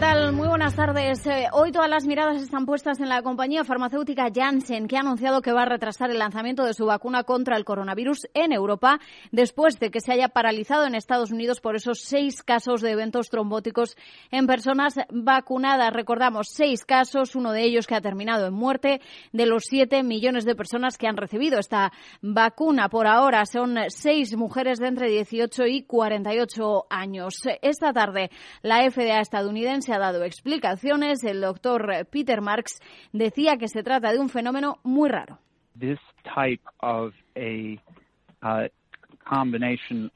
Muy buenas tardes. Eh, hoy todas las miradas están puestas en la compañía farmacéutica Janssen, que ha anunciado que va a retrasar el lanzamiento de su vacuna contra el coronavirus en Europa después de que se haya paralizado en Estados Unidos por esos seis casos de eventos trombóticos en personas vacunadas. Recordamos, seis casos, uno de ellos que ha terminado en muerte de los siete millones de personas que han recibido esta vacuna. Por ahora son seis mujeres de entre 18 y 48 años. Esta tarde la FDA estadounidense se ha dado explicaciones. El doctor Peter Marks decía que se trata de un fenómeno muy raro.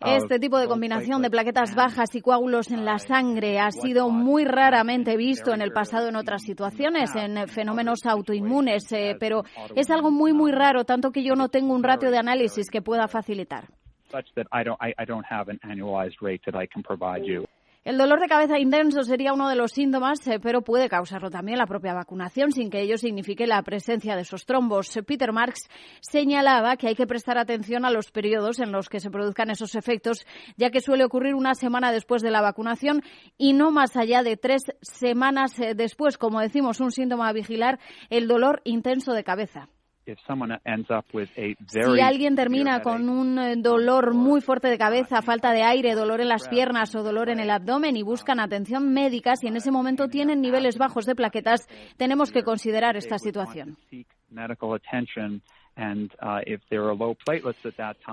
Uh, este tipo de combinación de plaquetas bajas y coágulos en la sangre ha sido muy raramente visto en el pasado en otras situaciones, en fenómenos autoinmunes, eh, pero es algo muy, muy raro, tanto que yo no tengo un ratio de análisis que pueda facilitar. El dolor de cabeza intenso sería uno de los síntomas, eh, pero puede causarlo también la propia vacunación sin que ello signifique la presencia de esos trombos. Peter Marks señalaba que hay que prestar atención a los periodos en los que se produzcan esos efectos, ya que suele ocurrir una semana después de la vacunación y no más allá de tres semanas eh, después. Como decimos, un síntoma a vigilar, el dolor intenso de cabeza. Si alguien termina con un eh, dolor muy fuerte de cabeza, falta de aire, dolor en las piernas o dolor en el abdomen y buscan atención médica, si en ese momento tienen niveles bajos de plaquetas, tenemos que considerar esta situación. Uh,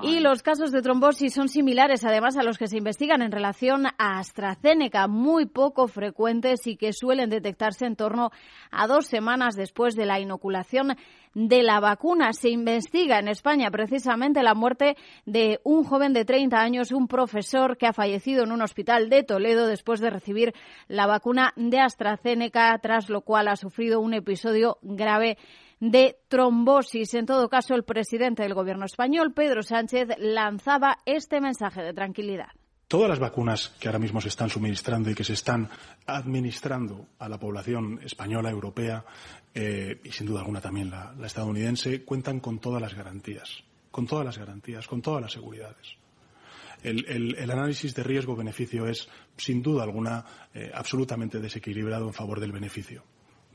y los casos de trombosis son similares además a los que se investigan en relación a AstraZeneca, muy poco frecuentes y que suelen detectarse en torno a dos semanas después de la inoculación de la vacuna. Se investiga en España precisamente la muerte de un joven de 30 años, un profesor que ha fallecido en un hospital de Toledo después de recibir la vacuna de AstraZeneca, tras lo cual ha sufrido un episodio grave de trombosis. En todo caso, el presidente del Gobierno español, Pedro Sánchez, lanzaba este mensaje de tranquilidad. Todas las vacunas que ahora mismo se están suministrando y que se están administrando a la población española, europea eh, y sin duda alguna también la, estadounidense cuentan con todas las garantías, con todas las garantías, con todas las seguridades. El, análisis de riesgo-beneficio es, sin duda alguna, eh, absolutamente desequilibrado en favor del beneficio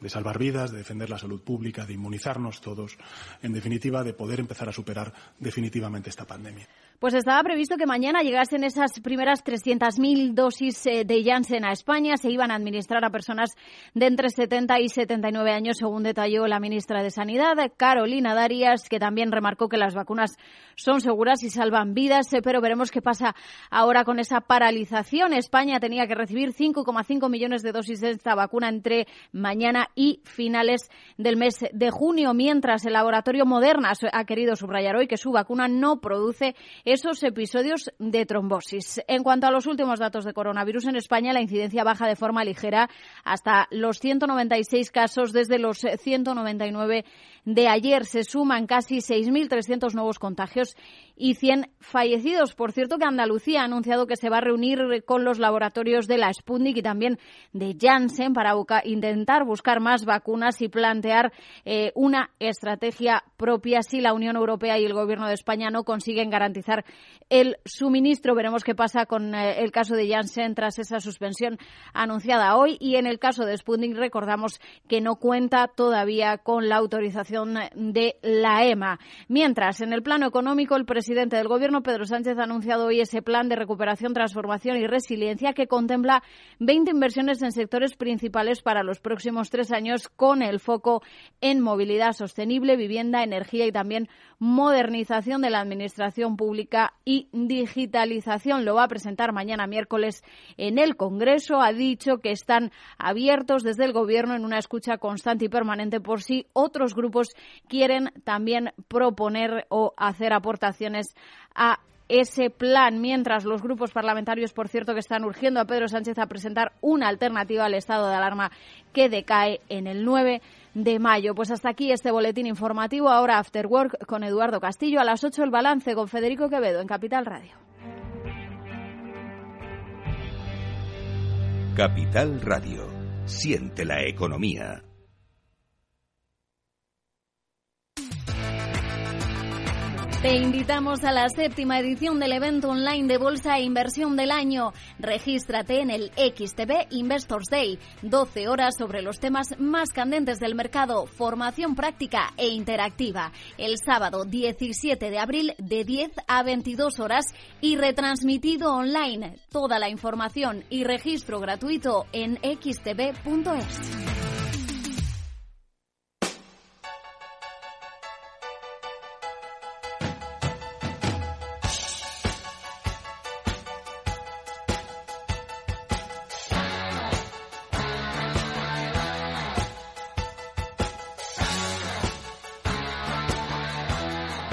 de salvar vidas, de defender la salud pública, de inmunizarnos todos, en definitiva, de poder empezar a superar definitivamente esta pandemia. Pues estaba previsto que mañana llegasen esas primeras 300.000 dosis eh, de Janssen a España. Se iban a administrar a personas de entre 70 y 79 años, según detalló la ministra de Sanidad, Carolina Darias, que también remarcó que las vacunas son seguras y salvan vidas. Eh, pero veremos qué pasa ahora con esa paralización. España tenía que recibir 5,5 millones de dosis de esta vacuna entre mañana y finales del mes de junio, mientras el laboratorio Moderna ha querido subrayar hoy que su vacuna no produce esos episodios de trombosis. En cuanto a los últimos datos de coronavirus en España, la incidencia baja de forma ligera hasta los 196 casos desde los 199 de ayer. Se suman casi 6.300 nuevos contagios y 100 fallecidos. Por cierto, que Andalucía ha anunciado que se va a reunir con los laboratorios de la Sputnik y también de Janssen para intentar buscar más vacunas y plantear eh, una estrategia propia si la Unión Europea y el Gobierno de España no consiguen garantizar el suministro. Veremos qué pasa con eh, el caso de Janssen tras esa suspensión anunciada hoy y en el caso de Sputnik recordamos que no cuenta todavía con la autorización de la EMA. Mientras, en el plano económico, el presidente del Gobierno, Pedro Sánchez, ha anunciado hoy ese plan de recuperación, transformación y resiliencia que contempla 20 inversiones en sectores principales para los próximos tres años con el foco en movilidad sostenible, vivienda, energía y también modernización de la administración pública y digitalización. Lo va a presentar mañana miércoles en el Congreso. Ha dicho que están abiertos desde el Gobierno en una escucha constante y permanente por si otros grupos quieren también proponer o hacer aportaciones a ese plan, mientras los grupos parlamentarios, por cierto, que están urgiendo a Pedro Sánchez a presentar una alternativa al estado de alarma que decae en el 9 de mayo. Pues hasta aquí este boletín informativo. Ahora After Work con Eduardo Castillo. A las 8 el balance con Federico Quevedo en Capital Radio. Capital Radio. Siente la economía. Te invitamos a la séptima edición del evento online de Bolsa e Inversión del año. Regístrate en el XTB Investors Day. 12 horas sobre los temas más candentes del mercado, formación práctica e interactiva. El sábado 17 de abril de 10 a 22 horas y retransmitido online. Toda la información y registro gratuito en xtb.es.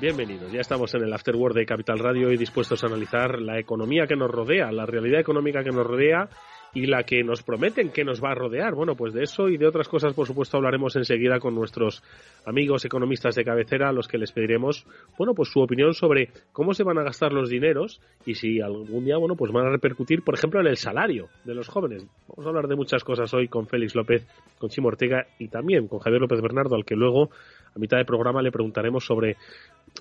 Bienvenidos. Ya estamos en el Afterword de Capital Radio y dispuestos a analizar la economía que nos rodea, la realidad económica que nos rodea y la que nos prometen que nos va a rodear. Bueno, pues de eso y de otras cosas, por supuesto, hablaremos enseguida con nuestros amigos economistas de cabecera, a los que les pediremos, bueno, pues su opinión sobre cómo se van a gastar los dineros y si algún día, bueno, pues van a repercutir, por ejemplo, en el salario de los jóvenes. Vamos a hablar de muchas cosas hoy con Félix López, con Chimo Ortega y también con Javier López Bernardo, al que luego a mitad de programa le preguntaremos sobre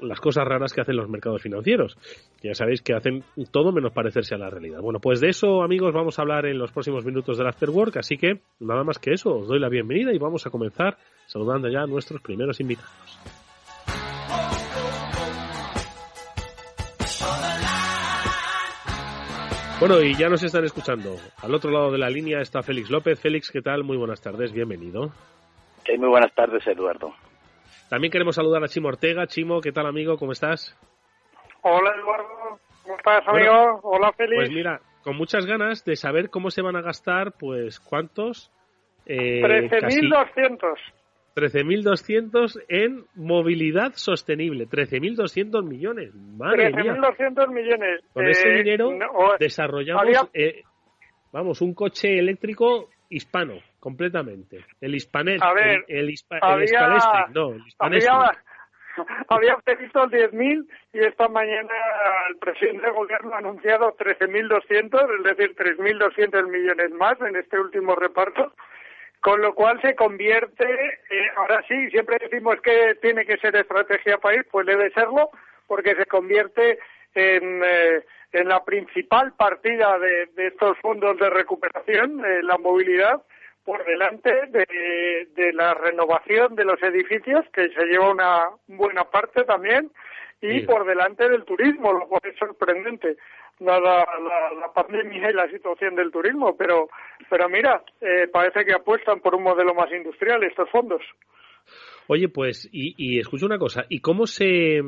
las cosas raras que hacen los mercados financieros. Ya sabéis que hacen todo menos parecerse a la realidad. Bueno, pues de eso, amigos, vamos a hablar en los próximos minutos del After Work, así que nada más que eso, os doy la bienvenida y vamos a comenzar saludando ya a nuestros primeros invitados. Bueno, y ya nos están escuchando. Al otro lado de la línea está Félix López. Félix, ¿qué tal? Muy buenas tardes, bienvenido. muy buenas tardes, Eduardo. También queremos saludar a Chimo Ortega. Chimo, ¿qué tal amigo? ¿Cómo estás? Hola Eduardo, ¿cómo estás amigo? Hola Félix. Pues mira, con muchas ganas de saber cómo se van a gastar, pues cuántos... Eh, 13.200. 13.200 en movilidad sostenible. 13.200 millones. Madre 13.200 millones. Con ese eh, dinero desarrollamos, eh, vamos, un coche eléctrico hispano completamente. El hispanet, el, el, había, no, el había, había previsto 10.000 y esta mañana el presidente del gobierno ha anunciado 13.200, es decir, 3.200 millones más en este último reparto, con lo cual se convierte, eh, ahora sí, siempre decimos que tiene que ser estrategia país, pues debe serlo, porque se convierte en... Eh, en la principal partida de, de estos fondos de recuperación, eh, la movilidad, por delante de, la renovación de los edificios, que se lleva una buena parte también, y por delante del turismo, lo cual es sorprendente, dada la, pandemia y la situación del turismo. Pero, pero mira, eh, parece que apuestan por un modelo más industrial estos fondos. Oye, pues, y, y escucho una cosa, ¿y cómo se,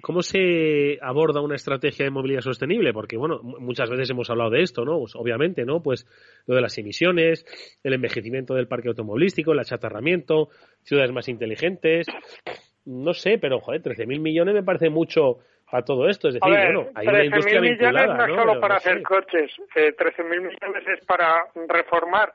cómo se aborda una estrategia de movilidad sostenible? Porque, bueno, muchas veces hemos hablado de esto, ¿no? Pues, obviamente, ¿no? Pues lo de las emisiones, el envejecimiento del parque automovilístico, el achatarramiento, ciudades más inteligentes, no sé, pero, joder, 13.000 millones me parece mucho para todo esto. Es decir, bueno, hay una industria vinculada, millones no, solo para hacer coches, eh, 13.000 millones es para reformar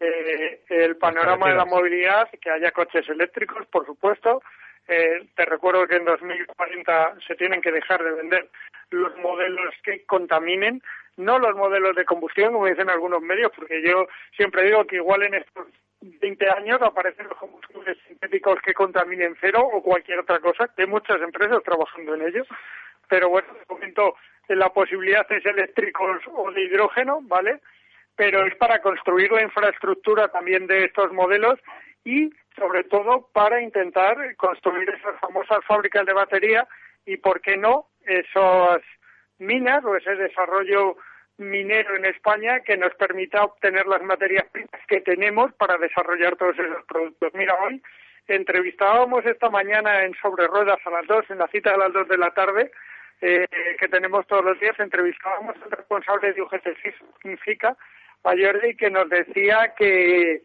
eh, el panorama de la movilidad, que haya coches eléctricos, por supuesto. Eh, te recuerdo que en 2040 se tienen que dejar de vender los modelos que contaminen, no los modelos de combustión, como dicen algunos medios, porque yo siempre digo que igual en estos 20 años aparecen los combustibles sintéticos que contaminen cero o cualquier otra cosa, que hay muchas empresas trabajando en ello. Pero bueno, de momento la posibilidad es eléctricos o de hidrógeno, ¿vale? Pero es para construir la infraestructura también de estos modelos y sobre todo para intentar construir esas famosas fábricas de batería y, por qué no, esas minas o ese desarrollo minero en España que nos permita obtener las materias primas que tenemos para desarrollar todos esos productos. Mira, hoy entrevistábamos esta mañana en Sobre Ruedas a las dos, en la cita de las dos de la tarde, eh, que tenemos todos los días, entrevistábamos al responsable de UGT Significa, Jordi que nos decía que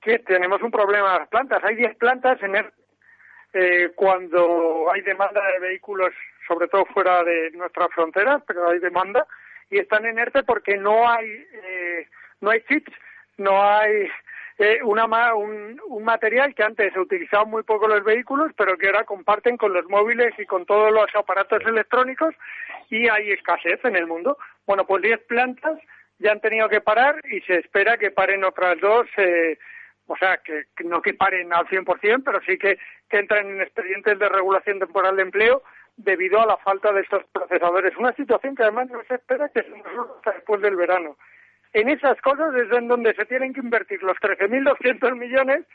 que tenemos un problema en las plantas. Hay 10 plantas en el, eh, cuando hay demanda de vehículos, sobre todo fuera de nuestras fronteras, pero hay demanda, y están en ERTE porque no hay, eh, no hay chips, no hay eh, una, un, un, material que antes se utilizaba muy poco los vehículos, pero que ahora comparten con los móviles y con todos los aparatos electrónicos y hay escasez en el mundo. Bueno, pues 10 plantas ya han tenido que parar y se espera que paren otras dos, eh, o sea, que, no que paren al 100%, pero sí que, que entren en expedientes de regulación temporal de empleo debido a la falta de estos procesadores. Una situación que además no se espera que se resuelva hasta después del verano. En esas cosas es en donde se tienen que invertir los 13.200 millones.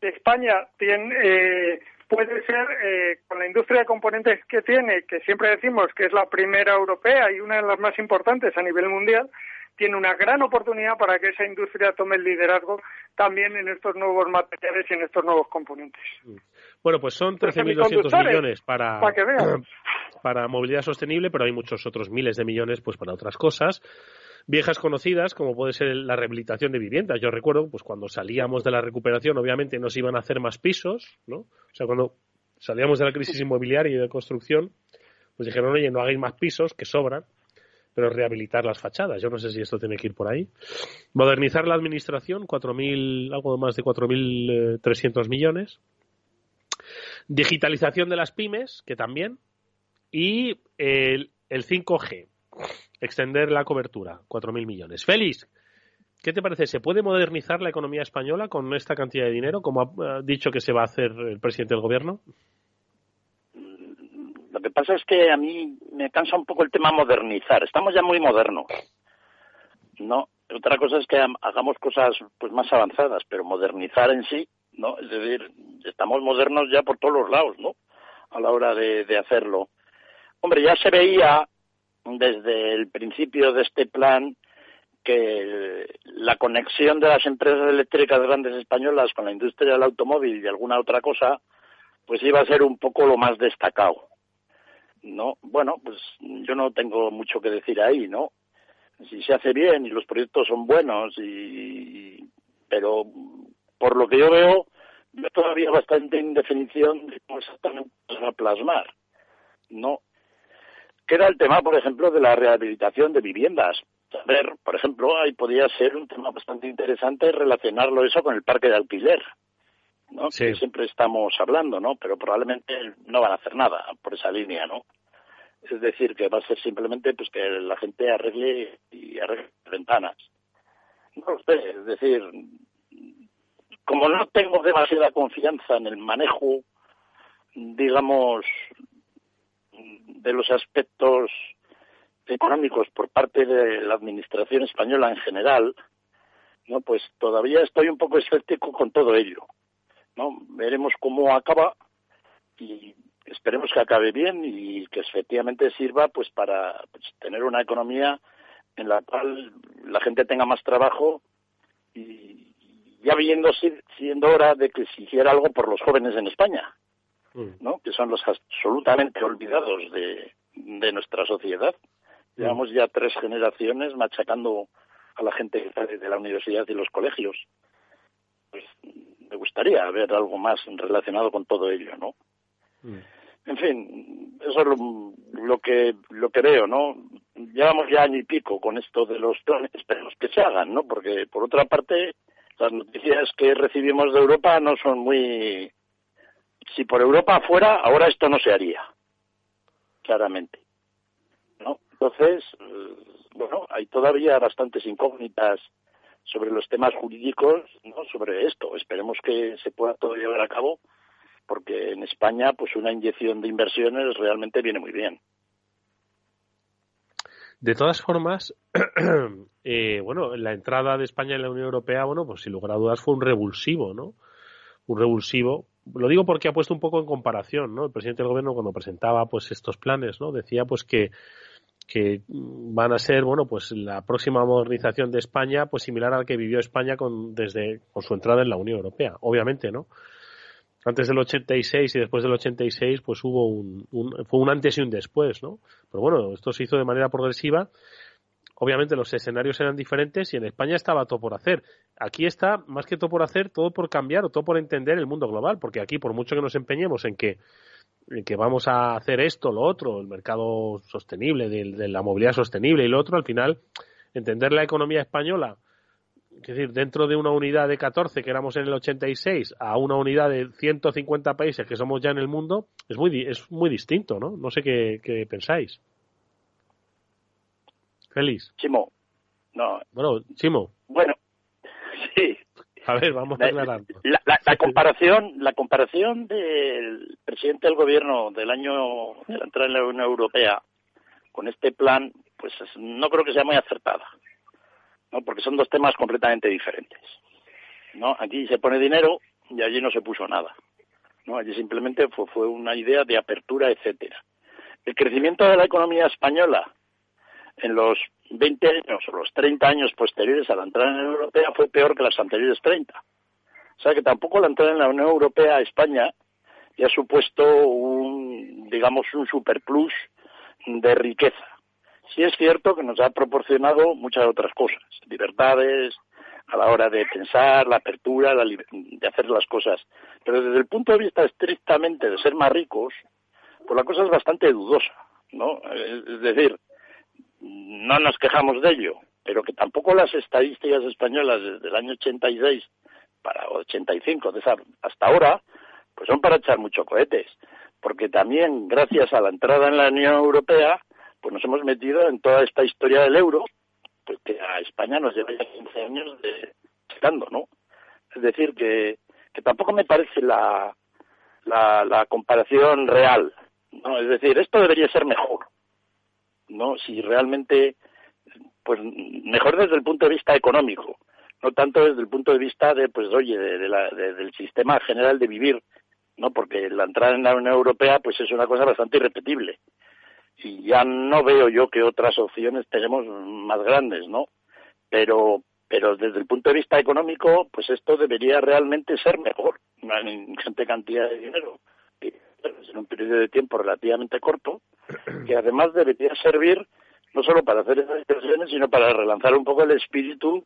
España tiene, eh, puede ser, eh, con la industria de componentes que tiene, que siempre decimos que es la primera europea y una de las más importantes a nivel mundial, tiene una gran oportunidad para que esa industria tome el liderazgo también en estos nuevos materiales y en estos nuevos componentes. Bueno, pues son 13.200 millones para, para movilidad sostenible, pero hay muchos otros miles de millones pues para otras cosas viejas conocidas, como puede ser la rehabilitación de viviendas. Yo recuerdo, pues cuando salíamos de la recuperación, obviamente nos iban a hacer más pisos, ¿no? O sea, cuando salíamos de la crisis inmobiliaria y de construcción, pues dijeron, oye, no hagáis más pisos, que sobran, pero rehabilitar las fachadas. Yo no sé si esto tiene que ir por ahí. Modernizar la administración, 4.000, algo más de 4.300 millones. Digitalización de las pymes, que también. Y el, el 5G, extender la cobertura, 4.000 millones. Félix, ¿qué te parece? ¿Se puede modernizar la economía española con esta cantidad de dinero, como ha dicho que se va a hacer el presidente del gobierno? Lo que pasa es que a mí me cansa un poco el tema modernizar. Estamos ya muy modernos. No, otra cosa es que hagamos cosas pues más avanzadas, pero modernizar en sí, ¿no? Es decir, estamos modernos ya por todos los lados, ¿no? A la hora de, de hacerlo. Hombre, ya se veía desde el principio de este plan que la conexión de las empresas eléctricas grandes españolas con la industria del automóvil y alguna otra cosa, pues iba a ser un poco lo más destacado. ¿No? Bueno, pues yo no tengo mucho que decir ahí, ¿no? Si se hace bien y los proyectos son buenos y pero por lo que yo veo, yo todavía bastante indefinición de cómo exactamente se va a plasmar, ¿no? Queda el tema, por ejemplo, de la rehabilitación de viviendas. A ver, por ejemplo, ahí podría ser un tema bastante interesante relacionarlo eso con el parque de alquiler, ¿no? Que siempre estamos hablando, ¿no? Pero probablemente no van a hacer nada por esa línea, ¿no? Es decir, que va a ser simplemente pues que la gente arregle y arregle ventanas. No sé, es decir, como no tengo demasiada confianza en el manejo, digamos, de los aspectos económicos por parte de la administración española en general, no, pues todavía estoy un poco escéptico con todo ello. ¿no? Veremos cómo acaba y esperemos que acabe bien y que efectivamente sirva pues para pues, tener una economía en la cual la gente tenga más trabajo y ya viendo siendo hora de que se hiciera algo por los jóvenes en España, mm. ¿no? Que son los absolutamente olvidados de, de nuestra sociedad. Mm. Llevamos ya tres generaciones machacando a la gente de la universidad y los colegios. Pues me gustaría ver algo más relacionado con todo ello, ¿no? Mm. En fin, eso es lo, que lo que veo, ¿no? Llevamos ya año y pico con esto de los planes, esperemos que se hagan, ¿no? Porque por otra parte, las noticias que recibimos de Europa no son muy si por Europa fuera, ahora esto no se haría, claramente. ¿no? Entonces, eh, bueno, hay todavía bastantes incógnitas sobre los temas jurídicos, ¿no? sobre esto. Esperemos que se pueda todo llevar a cabo, porque en España, pues una inyección de inversiones realmente viene muy bien. De todas formas, eh, bueno, la entrada de España en la Unión Europea, bueno, pues sin lugar a dudas fue un revulsivo, ¿no? Un revulsivo. Lo digo porque ha puesto un poco en comparación, ¿no? El presidente del gobierno cuando presentaba, pues, estos planes, ¿no? Decía, pues, que que van a ser, bueno, pues la próxima modernización de España, pues similar al que vivió España con, desde, con su entrada en la Unión Europea, obviamente, ¿no? Antes del 86 y después del 86, pues hubo un, fue un antes y un después, ¿no? Pero bueno, esto se hizo de manera progresiva. obviamente los escenarios eran diferentes y en España estaba todo por hacer. Aquí está, más que todo por hacer, todo por cambiar o todo por entender el mundo global, porque aquí, por mucho que nos empeñemos en que, que vamos a hacer esto, lo otro, el mercado sostenible, de, la movilidad sostenible y lo otro, al final, entender la economía española, es decir, dentro de una unidad de 14 que éramos en el 86 a una unidad de 150 países que somos ya en el mundo, es muy, es muy distinto, ¿no? No sé qué, qué pensáis. Feliz. Chimo. No. Bueno, Chimo. Bueno, sí. A ver, vamos a aclarar. La, la, comparación, la comparación del presidente del gobierno del año de la entrada en la Unión Europea con este plan, pues no creo que sea muy acertada, ¿no? Porque son dos temas completamente diferentes, ¿no? Aquí se pone dinero y allí no se puso nada, ¿no? Allí simplemente fue, fue una idea de apertura, etcétera. El crecimiento de la economía española en los 20 años o los 30 años posteriores a la entrada en la Unión Europea fue peor que las anteriores 30. O sea que tampoco la entrada en la Unión Europea a España ya ha supuesto un, digamos, un superplus de riqueza. Sí es cierto que nos ha proporcionado muchas otras cosas, libertades a la hora de pensar, la apertura, de hacer las cosas. Pero desde el punto de vista estrictamente de ser más ricos, pues la cosa es bastante dudosa, ¿no? Es decir, no nos quejamos de ello, pero que tampoco las estadísticas españolas desde el año 86 para 85 de hasta ahora, pues son para echar muchos cohetes, porque también gracias a la entrada en la Unión Europea, pues nos hemos metido en toda esta historia del euro, pues que a España nos lleva ya 15 años de checando, ¿no? Es decir, que, que tampoco me parece la, la, la comparación real, ¿no? Es decir, esto debería ser mejor, ¿no? Si realmente, pues mejor desde el punto de vista económico, no tanto desde el punto de vista de, pues oye, de, la, del sistema general de vivir, ¿no? Porque la entrada en la Unión Europea, pues es una cosa bastante irrepetible. Y ya no veo yo que otras opciones tenemos más grandes, ¿no? Pero, pero desde el punto de vista económico, pues esto debería realmente ser mejor, una ingente cantidad de dinero, en un periodo de tiempo relativamente corto, que además debería servir no solo para hacer esas inversiones, sino para relanzar un poco el espíritu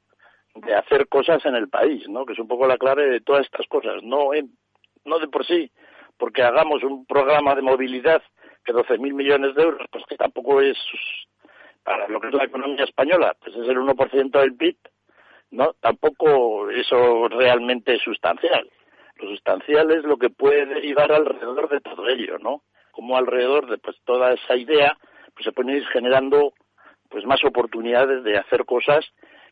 de hacer cosas en el país, ¿no? Que es un poco la clave de todas estas cosas. No, no de por sí, porque hagamos un programa de movilidad que 12.000 millones de euros, pues que tampoco es para lo que es la economía española, pues es el 1% del PIB, ¿no? Tampoco eso realmente es sustancial. Lo sustancial es lo que puede derivar alrededor de todo ello, ¿no? como alrededor de pues toda esa idea pues se pueden ir generando pues más oportunidades de hacer cosas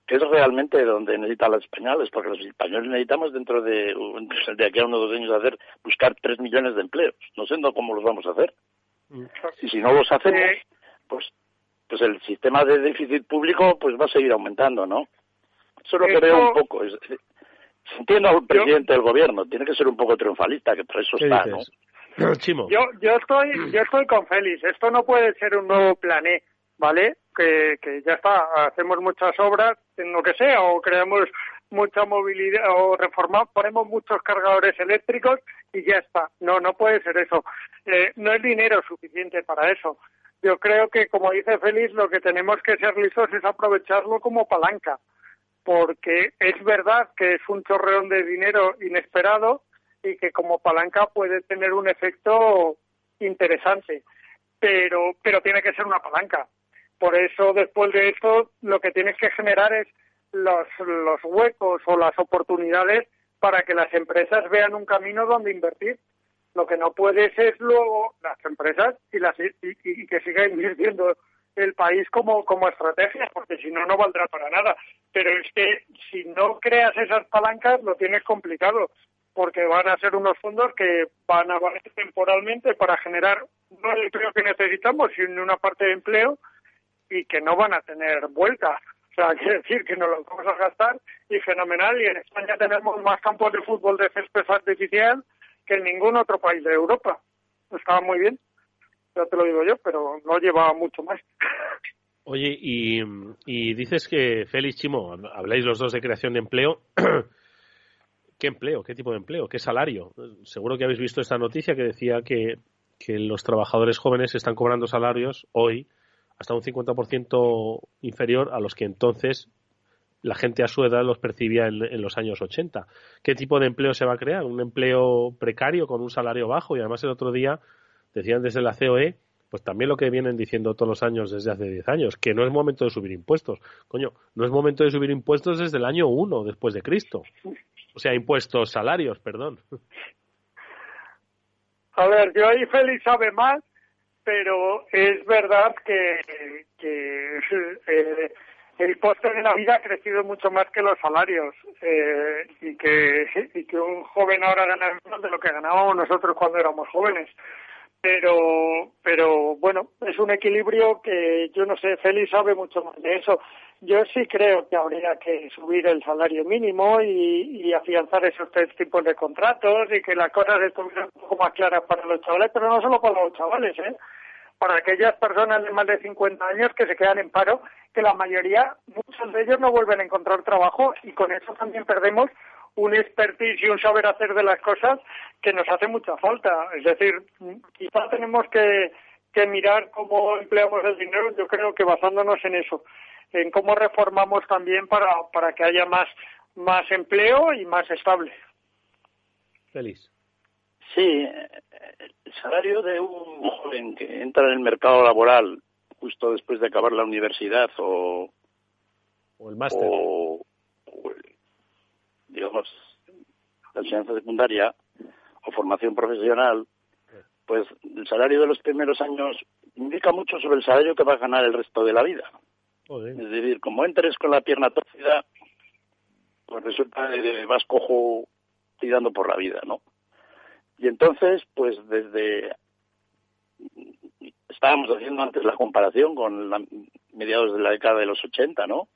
que es realmente donde necesitan los españoles, porque los españoles necesitamos dentro de, de aquí a unos dos años hacer, buscar tres millones de empleos. No sé cómo los vamos a hacer. Mm. Y si no los hacemos, pues, pues el sistema de déficit público pues va a seguir aumentando, ¿no? Eso lo creo un poco. entiendo al presidente del gobierno, tiene que ser un poco triunfalista, que por eso está, ¿no? Yo, yo, estoy, yo estoy con Félix. Esto no puede ser un nuevo plan E, ¿vale? Que, que ya está, hacemos muchas obras, en lo que sea, o creamos mucha movilidad, o reformamos, ponemos muchos cargadores eléctricos y ya está. No, no puede ser eso. Eh, no es dinero suficiente para eso. Yo creo que, como dice Félix, lo que tenemos que ser listos es aprovecharlo como palanca, porque es verdad que es un chorreón de dinero inesperado, y que como palanca puede tener un efecto interesante, pero, pero tiene que ser una palanca. Por eso, después de esto, lo que tienes que generar es los, los huecos o las oportunidades para que las empresas vean un camino donde invertir. Lo que no puedes es luego las empresas y, las, y, que siga invirtiendo el país como, como estrategia, porque si no, no valdrá para nada. Pero es que si no creas esas palancas, lo tienes complicado porque van a ser unos fondos que van a valer temporalmente para generar no el empleo que necesitamos, sino una parte de empleo y que no van a tener vuelta. O sea, quiere decir que nos lo vamos a gastar y fenomenal. Y en España tenemos más campos de fútbol de césped artificial que en ningún otro país de Europa. Estaba muy bien, ya te lo digo yo, pero no lleva mucho más. Oye, y, y dices que Félix Chimo, habláis los dos de creación de empleo. ¿Qué empleo? ¿Qué tipo de empleo? ¿Qué salario? Seguro que habéis visto esta noticia que decía que, los trabajadores jóvenes están cobrando salarios hoy hasta un 50% inferior a los que entonces la gente a su edad los percibía en, los años 80. ¿Qué tipo de empleo se va a crear? ¿Un empleo precario con un salario bajo? Y además el otro día decían desde la COE, pues también lo que vienen diciendo todos los años desde hace 10 años, que no es momento de subir impuestos. Coño, no es momento de subir impuestos desde el año 1 después de Cristo. O sea, impuestos, salarios, perdón. A ver, yo ahí Félix sabe más, pero es verdad que, que eh, el coste de la vida ha crecido mucho más que los salarios eh, y, que, y que un joven ahora gana menos de lo que ganábamos nosotros cuando éramos jóvenes. Pero, pero bueno, es un equilibrio que yo no sé, Félix sabe mucho más de eso. Yo sí creo que habría que subir el salario mínimo y, y afianzar esos tres tipos de contratos y que las cosas estuvieran un poco más claras para los chavales, pero no solo para los chavales, ¿eh? Para aquellas personas de más de 50 años que se quedan en paro, que la mayoría, muchos de ellos no vuelven a encontrar trabajo y con eso también perdemos un expertise y un saber hacer de las cosas que nos hace mucha falta. Es decir, quizá tenemos que, mirar cómo empleamos el dinero, yo creo que basándonos en eso, en cómo reformamos también para, que haya más empleo y más estable. Feliz. Sí, el salario de un joven que entra en el mercado laboral justo después de acabar la universidad o, o el máster o, digamos la enseñanza secundaria o formación profesional, pues el salario de los primeros años indica mucho sobre el salario que va a ganar el resto de la vida. Es decir, como entres con la pierna torcida, pues resulta que vas cojo tirando por la vida, ¿no? Y entonces, pues desde estábamos haciendo antes la comparación con la, mediados de la década de los 80, ¿no?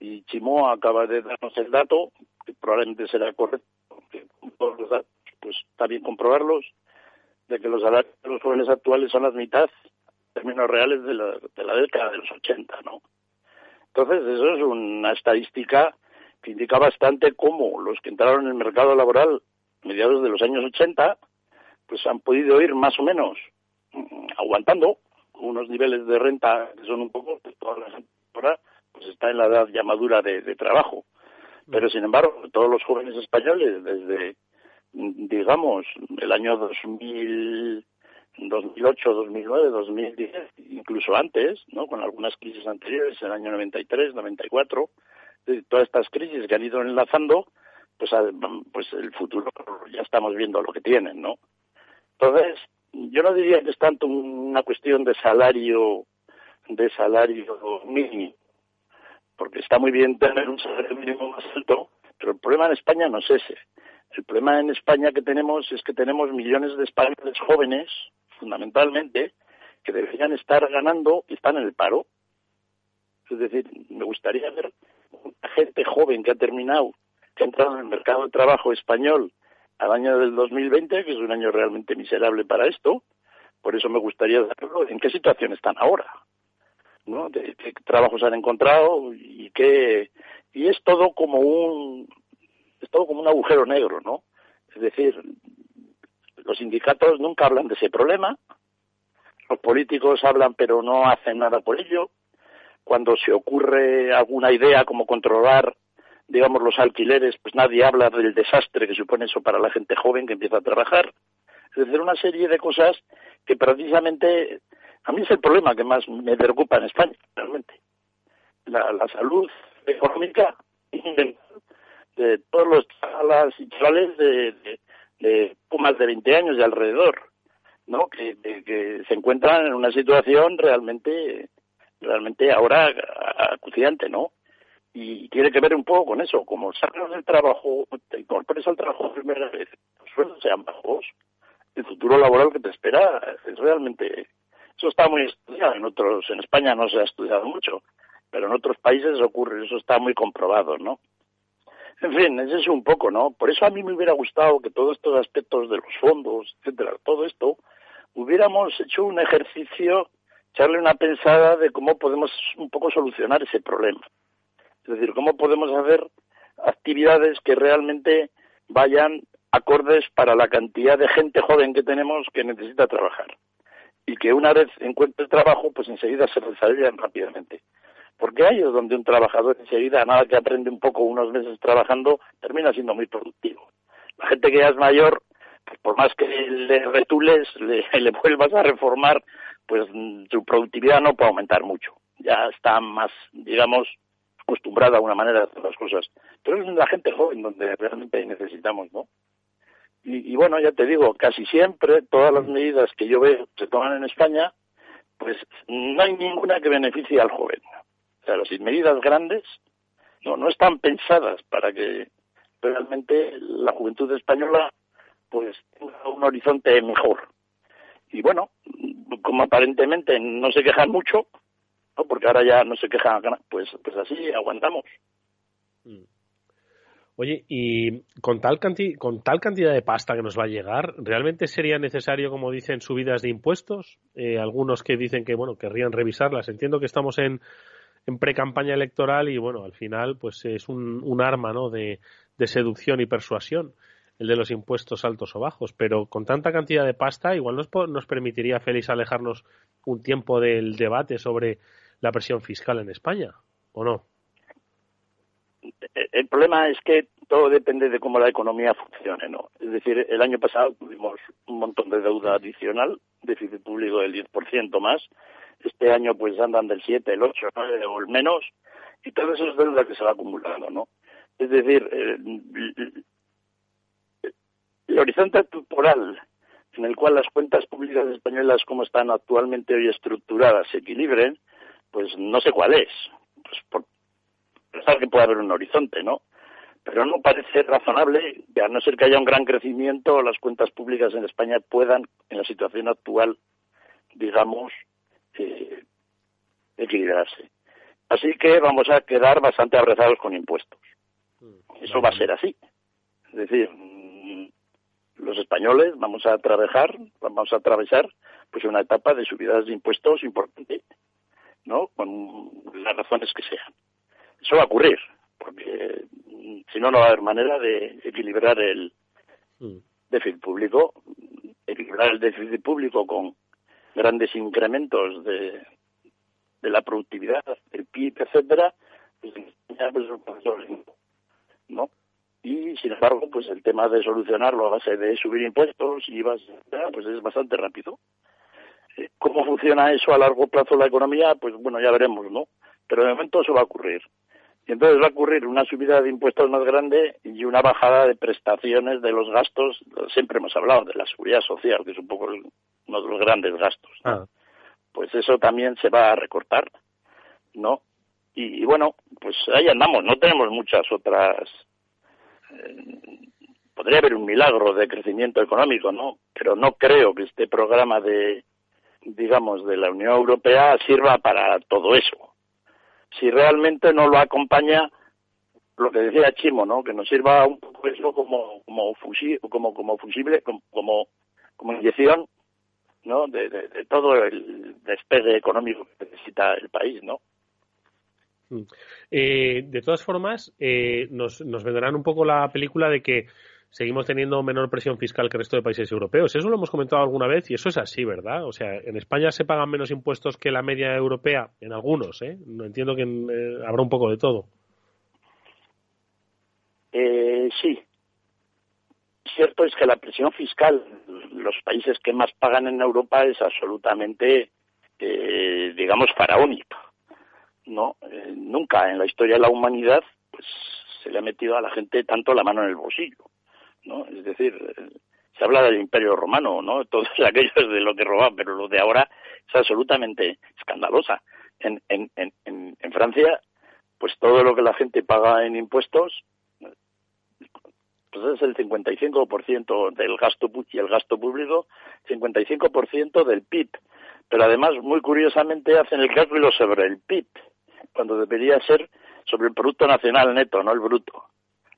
Y Chimo acaba de darnos el dato, que probablemente será correcto, que todos los datos, pues está bien comprobarlos, de que los salarios de los jóvenes actuales son las mitad, en términos reales, de la, de la década de los 80, ¿no? Entonces, eso es una estadística que indica bastante cómo los que entraron en el mercado laboral mediados de los años 80, pues han podido ir más o menos mm, aguantando unos niveles de renta que son un poco, pues toda la gente pues está en la edad ya madura de, trabajo. Pero sin embargo, todos los jóvenes españoles desde, mm, digamos, el año 2000, 2008, 2009, 2010, incluso antes, ¿no? Con algunas crisis anteriores, el año 93, 94, todas estas crisis que han ido enlazando, pues, pues el futuro ya estamos viendo lo que tienen, ¿no? Entonces, yo no diría que es tanto una cuestión de salario, de salario mínimo, porque está muy bien tener un salario mínimo más alto, pero el problema en España no es ese. El problema en España que tenemos es que tenemos millones de españoles jóvenes, fundamentalmente, que deberían estar ganando y están en el paro. Es decir, me gustaría ver gente joven que ha terminado que entrado en el mercado de trabajo español al año del 2020, que es un año realmente miserable para esto. Por eso me gustaría saberlo en qué situación están ahora, ¿no? De qué trabajos han encontrado y qué y es todo como un es todo como un agujero negro, ¿no? Es decir, los sindicatos nunca hablan de ese problema, los políticos hablan pero no hacen nada por ello. Cuando se ocurre alguna idea como controlar digamos, los alquileres, pues nadie habla del desastre que supone eso para la gente joven que empieza a trabajar. Es decir, una serie de cosas que precisamente a mí es el problema que más me preocupa en España, realmente. La, la salud económica de todos los chavalas y chavales de, de, de más de 20 años de alrededor, ¿no? Que, que se encuentran en una situación realmente, realmente ahora acuciante, ¿no? Y tiene que ver un poco con eso, como salgas del trabajo, te incorpores al trabajo por primera vez, los sueldos sean bajos, el futuro laboral que te espera es realmente, eso está muy estudiado, en otros, en España no se ha estudiado mucho, pero en otros países ocurre, eso está muy comprobado, ¿no? En fin, es un poco, ¿no? Por eso a mí me hubiera gustado que todos estos aspectos de los fondos, etcétera, todo esto, hubiéramos hecho un ejercicio, echarle una pensada de cómo podemos un poco solucionar ese problema. Es decir, cómo podemos hacer actividades que realmente vayan acordes para la cantidad de gente joven que tenemos que necesita trabajar. y que una vez encuentre trabajo, pues enseguida se desarrollan rápidamente. Porque ahí es donde un trabajador enseguida, nada que aprende un poco unos meses trabajando, termina siendo muy productivo. La gente que ya es mayor, pues por más que le retules, le, le vuelvas a reformar, pues su productividad no puede aumentar mucho. Ya está más, digamos, acostumbrada a una manera de hacer las cosas. Pero es la gente joven donde realmente necesitamos, ¿no? Y, bueno, ya te digo, casi siempre todas las medidas que yo veo se toman en España, pues no hay ninguna que beneficie al joven. O sea, las medidas grandes no, no están pensadas para que realmente la juventud española pues tenga un horizonte mejor. Y bueno, como aparentemente no se quejan mucho, ¿no? porque ahora ya no se quejan, pues, pues así aguantamos. Mm. Oye, y con tal, con tal cantidad de pasta que nos va a llegar, ¿realmente sería necesario, como dicen, subidas de impuestos? Eh, algunos que dicen que, bueno, querrían revisarlas. Entiendo que estamos en, en pre-campaña electoral y, bueno, al final, pues es un, un arma, ¿no?, de, de seducción y persuasión el de los impuestos altos o bajos, pero con tanta cantidad de pasta igual nos, nos permitiría, Félix, alejarnos un tiempo del debate sobre la presión fiscal en España, ¿o no? el problema es que todo depende de cómo la economía funcione, ¿no? Es decir, el año pasado tuvimos un montón de deuda adicional, déficit público del 10% más. Este año pues andan del 7, el 8, o el menos, y todo eso es deuda que se va acumulando, ¿no? Es decir, el, el horizonte temporal en el cual las cuentas públicas españolas como están actualmente hoy estructuradas se equilibren, pues no sé cuál es. Pues por, pensar que puede haber un horizonte, ¿no? Pero no parece razonable que a no ser que haya un gran crecimiento, las cuentas públicas en España puedan, en la situación actual, digamos, eh, equilibrarse. Así que vamos a quedar bastante abrazados con impuestos. Mm, Eso va a ser así. Es decir, mm, los españoles vamos a trabajar, vamos a atravesar pues una etapa de subidas de impuestos importante, ¿no? Con las razones que sean. Eso va a ocurrir, porque mm, si no, no va a haber manera de equilibrar el mm. déficit público, equilibrar el déficit público con grandes incrementos de, de la productividad, el PIB, etcétera, pues, pues ¿no? Y sin embargo, pues el tema de solucionarlo a base de subir impuestos y pues es bastante rápido. ¿Cómo funciona eso a largo plazo la economía? Pues bueno, ya veremos, ¿no? Pero de momento eso va a ocurrir. Y entonces va a ocurrir una subida de impuestos más grande y una bajada de prestaciones de los gastos. Siempre hemos hablado de la seguridad social, que es un poco uno de los grandes gastos. Ah. Pues eso también se va a recortar, ¿no? Y, bueno, pues ahí andamos. No tenemos muchas otras. Eh, podría haber un milagro de crecimiento económico, ¿no? Pero no creo que este programa de, digamos, de la Unión Europea sirva para todo eso si realmente no lo acompaña lo que decía Chimo, ¿no? Que nos sirva un poco eso como como fusible, como como fusible, como como, inyección, ¿no? De, de, todo el despegue económico que necesita el país, ¿no? Mm. Eh, de todas formas, eh, nos, nos vendrán un poco la película de que seguimos teniendo menor presión fiscal que el resto de países europeos. Eso lo hemos comentado alguna vez y eso es así, ¿verdad? O sea, en España se pagan menos impuestos que la media europea, en algunos, ¿eh? No entiendo que eh, habrá un poco de todo. Eh, sí. Cierto es que la presión fiscal, los países que más pagan en Europa es absolutamente, eh, digamos, faraónica. No, nunca en la historia de la humanidad, pues se le ha metido a la gente tanto la mano en el bolsillo. ¿No? Es decir, se habla del Imperio Romano, ¿no? Todos aquellos de lo que robaban, pero lo de ahora es absolutamente escandalosa. En, en, en, en Francia, pues todo lo que la gente paga en impuestos, pues es el 55% del gasto y el gasto público, 55% del PIB. Pero además, muy curiosamente, hacen el cálculo sobre el PIB, cuando debería ser sobre el Producto Nacional Neto, no el bruto.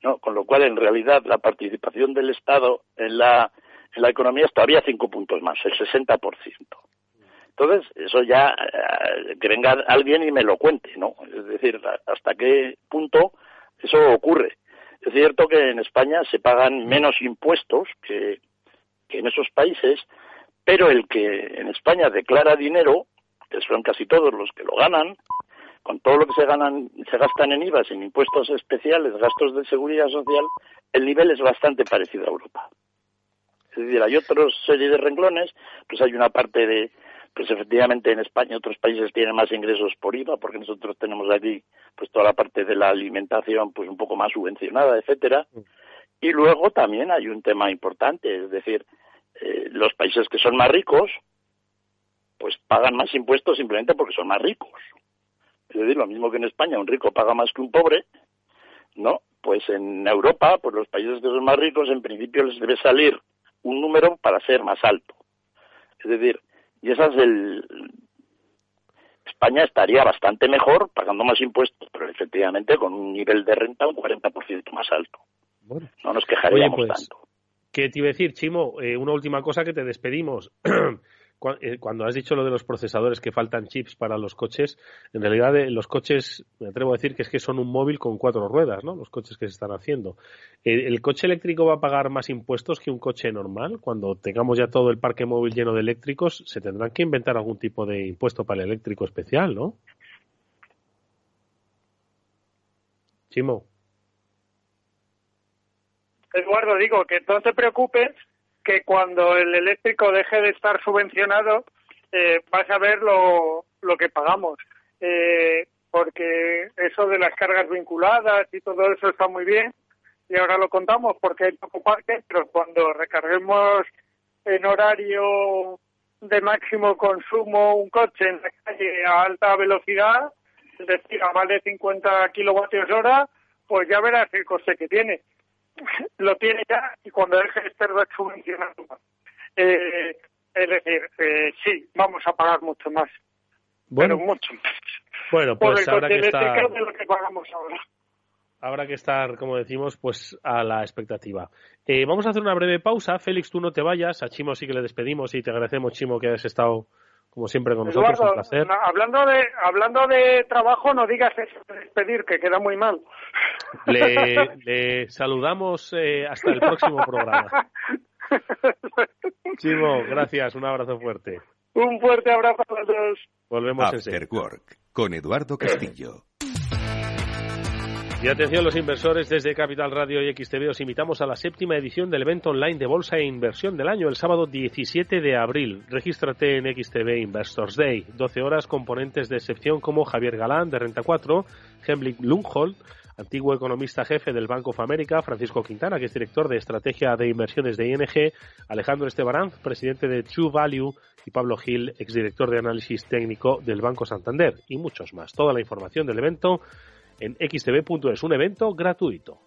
¿No? Con lo cual, en realidad, la participación del Estado en la, en la economía es todavía cinco puntos más, el 60%. Entonces, eso ya, eh, que venga alguien y me lo cuente, ¿no? Es decir, hasta qué punto eso ocurre. Es cierto que en España se pagan menos impuestos que, que en esos países, Pero el que en España declara dinero, que son casi todos los que lo ganan, con todo lo que se ganan, se gastan en IVA, en impuestos especiales, gastos de seguridad social, el nivel es bastante parecido a Europa. Es decir, hay otra serie de renglones, pues hay una parte de, pues efectivamente en España otros países tienen más ingresos por IVA, porque nosotros tenemos aquí pues toda la parte de la alimentación pues un poco más subvencionada, etcétera. Y luego también hay un tema importante, es decir, eh, los países que son más ricos, pues pagan más impuestos simplemente porque son más ricos. Es decir, lo mismo que en España, un rico paga más que un pobre, ¿no? Pues en Europa, pues los países que son más ricos, en principio les debe salir un número para ser más alto. Es decir, y esa es el... España estaría bastante mejor pagando más impuestos, pero efectivamente con un nivel de renta un 40% más alto. No nos quejaríamos pues, tanto. ¿Qué te iba a decir, Chimo? Eh, una última cosa que te despedimos. Eh, cuando has dicho lo de los procesadores que faltan chips para los coches, en realidad eh, los coches, me atrevo a decir que es que son un móvil con cuatro ruedas, ¿no? Los coches que se están haciendo. ¿El, coche eléctrico va a pagar más impuestos que un coche normal? Cuando tengamos ya todo el parque móvil lleno de eléctricos, se tendrán que inventar algún tipo de impuesto para el eléctrico especial, ¿no? Chimo. Eduardo, digo que no te preocupes que cuando el eléctrico deje de estar subvencionado eh, vas a ver lo, lo que pagamos. Eh, porque eso de las cargas vinculadas y todo eso está muy bien y ahora lo contamos porque hay poco parque, pero cuando recarguemos en horario de máximo consumo un coche en la calle a alta velocidad, es decir, a más de 50 kilovatios hora, pues ya verás el coste que tiene lo tiene ya y cuando deje de estar subvencionado eh, es decir, eh, sí, vamos a pagar mucho más. Bueno, pero mucho más. Bueno, pues habrá que estar... de lo que pagamos ahora. Habrá que estar, como decimos, pues a la expectativa. Eh, vamos a hacer una breve pausa. Félix, tú no te vayas. A Chimo sí que le despedimos y te agradecemos, Chimo, que hayas estado como siempre con nosotros, un placer. hablando de hablando de trabajo, no digas eso de despedir, que queda muy mal. Le, saludamos eh, hasta el próximo programa. Chimo, gracias, un abrazo fuerte. Un fuerte abrazo a todos. Volvemos After Work, con Eduardo Castillo. Y atención los inversores, desde Capital Radio y XTV os invitamos a la séptima edición del evento online de Bolsa e Inversión del año, el sábado 17 de abril. Regístrate en XTV Investors Day. 12 horas componentes de excepción como Javier Galán de Renta 4, Hemlich Lundhold, antiguo economista jefe del Banco of America, Francisco Quintana, que es director de estrategia de inversiones de ING, Alejandro Estebarán, presidente de True Value, y Pablo Gil, exdirector de análisis técnico del Banco Santander, y muchos más. Toda la información del evento en xtv.es, un evento gratuito.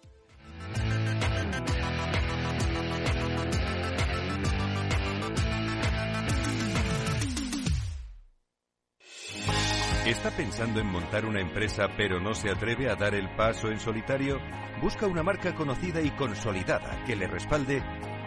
¿Está pensando en montar una empresa pero no se atreve a dar el paso en solitario? Busca una marca conocida y consolidada que le respalde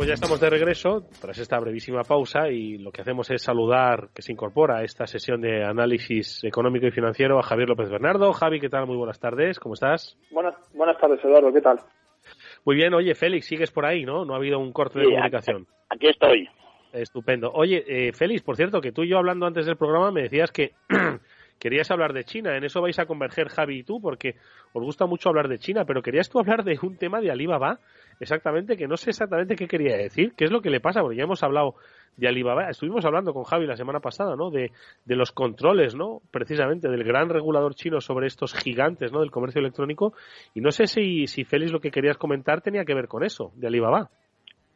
Pues ya estamos de regreso tras esta brevísima pausa y lo que hacemos es saludar que se incorpora a esta sesión de análisis económico y financiero a Javier López Bernardo. Javi, ¿qué tal? Muy buenas tardes, ¿cómo estás? Buenas, buenas tardes, Eduardo, ¿qué tal? Muy bien, oye, Félix, sigues por ahí, ¿no? No ha habido un corte de comunicación. Aquí estoy. Estupendo. Oye, eh, Félix, por cierto, que tú y yo hablando antes del programa me decías que querías hablar de China. En eso vais a converger Javi y tú, porque os gusta mucho hablar de China, pero querías tú hablar de un tema de Alibaba, exactamente, que no sé exactamente qué quería decir, qué es lo que le pasa, porque ya hemos hablado de Alibaba, estuvimos hablando con Javi la semana pasada, ¿no? De, de los controles, ¿no? Precisamente del gran regulador chino sobre estos gigantes, ¿no? Del comercio electrónico, y no sé si, si Félix lo que querías comentar tenía que ver con eso, de Alibaba.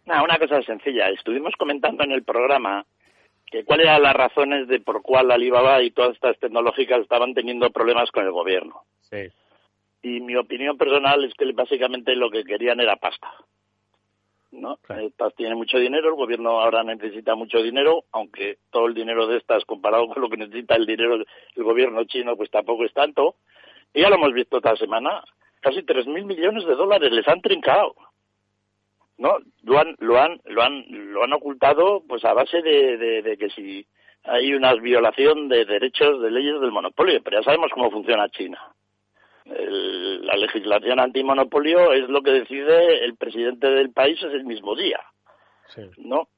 No, una cosa sencilla. Estuvimos comentando en el programa que cuáles eran las razones de por cuál Alibaba y todas estas tecnológicas estaban teniendo problemas con el gobierno. Sí. Y mi opinión personal es que básicamente lo que querían era pasta. ¿no? Estas tienen mucho dinero, el gobierno ahora necesita mucho dinero, aunque todo el dinero de estas comparado con lo que necesita el dinero del gobierno chino, pues tampoco es tanto. Y ya lo hemos visto esta semana, casi 3.000 millones de dólares les han trincado. ¿No? Lo han, lo han, lo han, lo han ocultado pues a base de, de, que si hay una violación de derechos, de leyes del monopolio, pero ya sabemos cómo funciona China. la legislación antimonopolio es lo que decide el presidente del país es el mismo día, ¿no?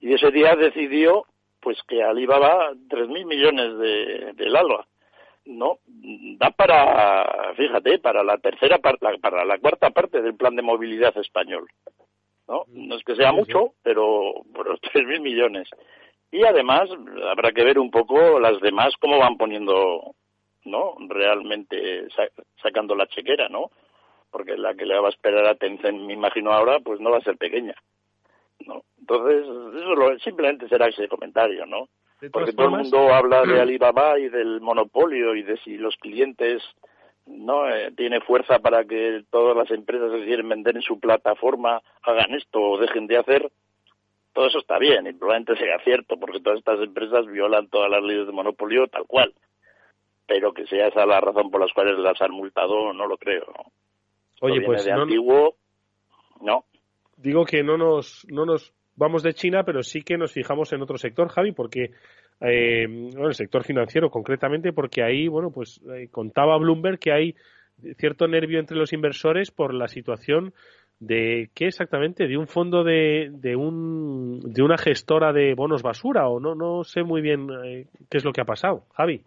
Y ese día decidió pues que Alibaba tres mil millones de, del alba, ¿no? Da para, fíjate, para la tercera parte, para la cuarta parte del plan de movilidad español. ¿No? No es que sea mucho, pero, pero 3.000 millones. Y además habrá que ver un poco las demás cómo van poniendo, ¿no? Realmente sacando la chequera, ¿no? Porque la que le va a esperar a Tencent, me imagino ahora, pues no va a ser pequeña, ¿no? Entonces, eso simplemente será ese comentario, ¿no? Porque todo el mundo habla de Alibaba y del monopolio y de si los clientes no eh, tiene fuerza para que todas las empresas que quieren vender en su plataforma hagan esto o dejen de hacer, todo eso está bien y probablemente sea cierto porque todas estas empresas violan todas las leyes de monopolio tal cual. Pero que sea esa la razón por las cuales las han multado, no lo creo. Oye, pues de antiguo, no. Digo que no nos, no nos vamos de China, pero sí que nos fijamos en otro sector, Javi, porque eh, el sector financiero concretamente, porque ahí, bueno, pues eh, contaba Bloomberg que hay cierto nervio entre los inversores por la situación de qué exactamente de un fondo de, de un de una gestora de bonos basura o no no sé muy bien eh, qué es lo que ha pasado. Javi.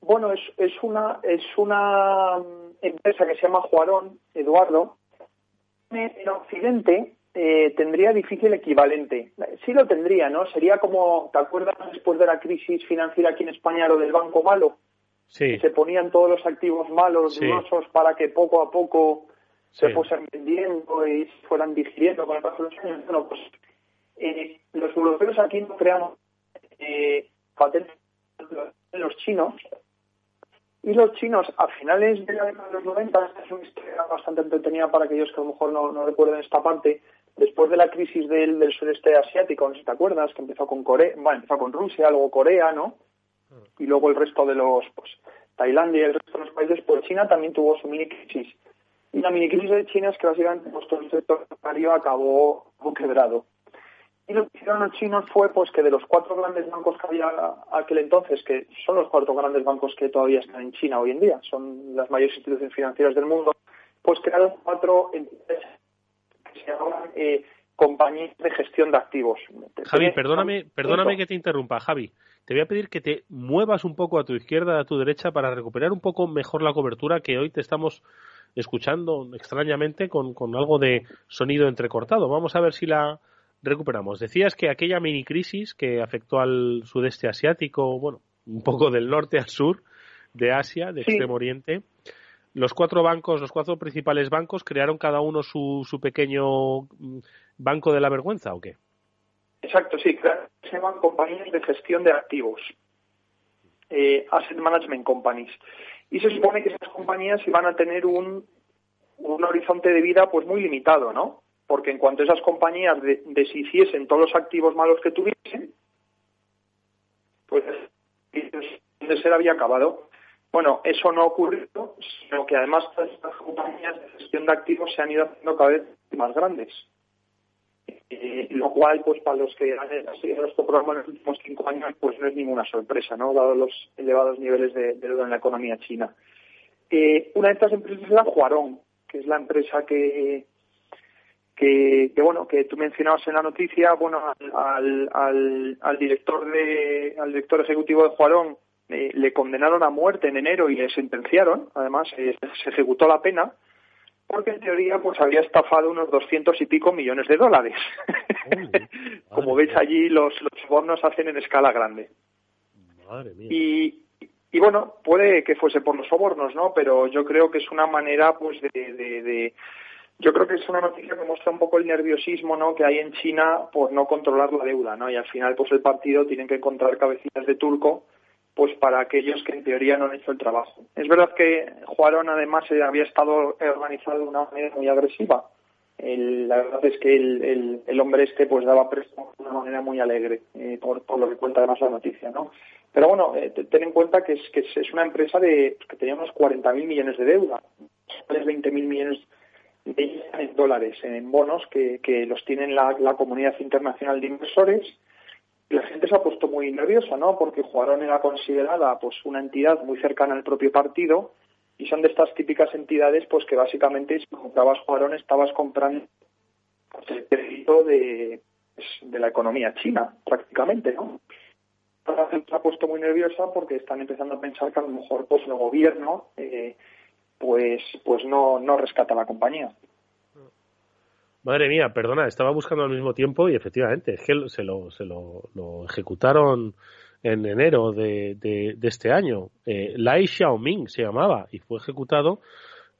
Bueno es, es una es una empresa que se llama Juarón Eduardo en Occidente eh, tendría difícil equivalente. Sí lo tendría, ¿no? Sería como, ¿te acuerdas después de la crisis financiera aquí en España lo del banco malo? Sí. Se ponían todos los activos malos, sí. para que poco a poco se fuesen vendiendo y se fueran digiriendo con el paso de los años. Bueno, pues eh, los europeos aquí no creamos eh, patentes los chinos y los chinos, a finales de la década de los 90, es una historia bastante entretenida para aquellos que a lo mejor no, no recuerden esta parte, después de la crisis del, del sureste asiático, no sé si te acuerdas, que empezó con Corea, bueno, empezó con Rusia, luego Corea, ¿no? Y luego el resto de los, pues, Tailandia y el resto de los países, pues China también tuvo su mini crisis. Y la mini crisis de China es que básicamente pues, todo el sector bancario acabó, acabó quebrado. Y lo que hicieron los chinos fue pues que de los cuatro grandes bancos que había aquel entonces, que son los cuatro grandes bancos que todavía están en China hoy en día, son las mayores instituciones financieras del mundo, pues crearon cuatro entidades eh, compañías de gestión de activos. Javi, perdóname, perdóname que te interrumpa, Javi. Te voy a pedir que te muevas un poco a tu izquierda, a tu derecha, para recuperar un poco mejor la cobertura que hoy te estamos escuchando extrañamente con, con algo de sonido entrecortado. Vamos a ver si la recuperamos. Decías que aquella mini crisis que afectó al sudeste asiático, bueno, un poco del norte al sur de Asia, de Extremo Oriente, los cuatro bancos, los cuatro principales bancos, crearon cada uno su, su pequeño mm, banco de la vergüenza, ¿o qué? Exacto, sí, se llaman compañías de gestión de activos, eh, asset management companies, y se supone que esas compañías iban a tener un, un horizonte de vida pues muy limitado, ¿no? Porque en cuanto esas compañías deshiciesen todos los activos malos que tuviesen, pues de ser había acabado. Bueno, eso no ha ocurrido, sino que además estas compañías de gestión de activos se han ido haciendo cada vez más grandes. Eh, lo cual, pues para los que han seguido nuestro programa en los últimos cinco años, pues no es ninguna sorpresa, ¿no? Dado los elevados niveles de, deuda en la economía china. Eh, una de estas empresas es la Huarong, que es la empresa que, que, que, bueno, que tú mencionabas en la noticia, bueno, al, al, al director de, al director ejecutivo de Huarong eh, le condenaron a muerte en enero y le sentenciaron, además eh, se ejecutó la pena, porque en teoría pues había estafado unos doscientos y pico millones de dólares. Como veis allí los, los sobornos hacen en escala grande. Madre mía. Y, y bueno, puede que fuese por los sobornos, ¿no? Pero yo creo que es una manera pues de, de, de yo creo que es una noticia que muestra un poco el nerviosismo ¿no? que hay en China por no controlar la deuda, ¿no? Y al final, pues el partido tiene que encontrar cabecillas de turco pues para aquellos que en teoría no han hecho el trabajo. Es verdad que Juarón además eh, había estado organizado de una manera muy agresiva. la verdad es que el, el, hombre este pues daba préstamos de una manera muy alegre, eh, por, por, lo que cuenta además la noticia, ¿no? Pero bueno, eh, ten en cuenta que es, que es una empresa de, que tenía unos 40.000 millones de deuda, 20.000 millones de dólares en bonos que, que los tiene la, la comunidad internacional de inversores la gente se ha puesto muy nerviosa, ¿no? Porque Juarón era considerada pues una entidad muy cercana al propio partido y son de estas típicas entidades pues que básicamente si comprabas Juarón estabas comprando pues, el crédito de, pues, de la economía china prácticamente, ¿no? La gente se ha puesto muy nerviosa porque están empezando a pensar que a lo mejor pues el gobierno eh, pues pues no no rescata la compañía. Madre mía, perdona, estaba buscando al mismo tiempo y efectivamente, es que se lo, se lo, ejecutaron en enero de, de, este año. Eh, Lai Xiaoming se llamaba y fue ejecutado,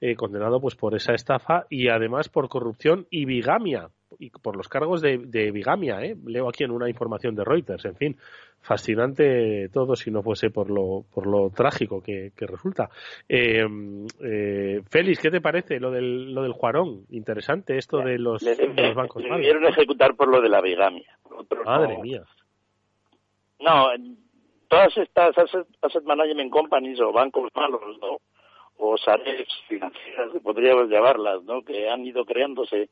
eh, condenado pues por esa estafa y además por corrupción y bigamia y por los cargos de, bigamia, ¿eh? leo aquí en una información de Reuters, en fin, fascinante todo si no fuese por lo, por lo trágico que, resulta. Eh, eh, Félix, ¿qué te parece lo del, lo del Juarón? Interesante esto de los, bancos. Le debieron ejecutar por lo de la bigamia. Madre mía. No, todas estas asset, management companies o bancos malos, ¿no? O SARES financieras, podríamos llamarlas, ¿no? Que han ido creándose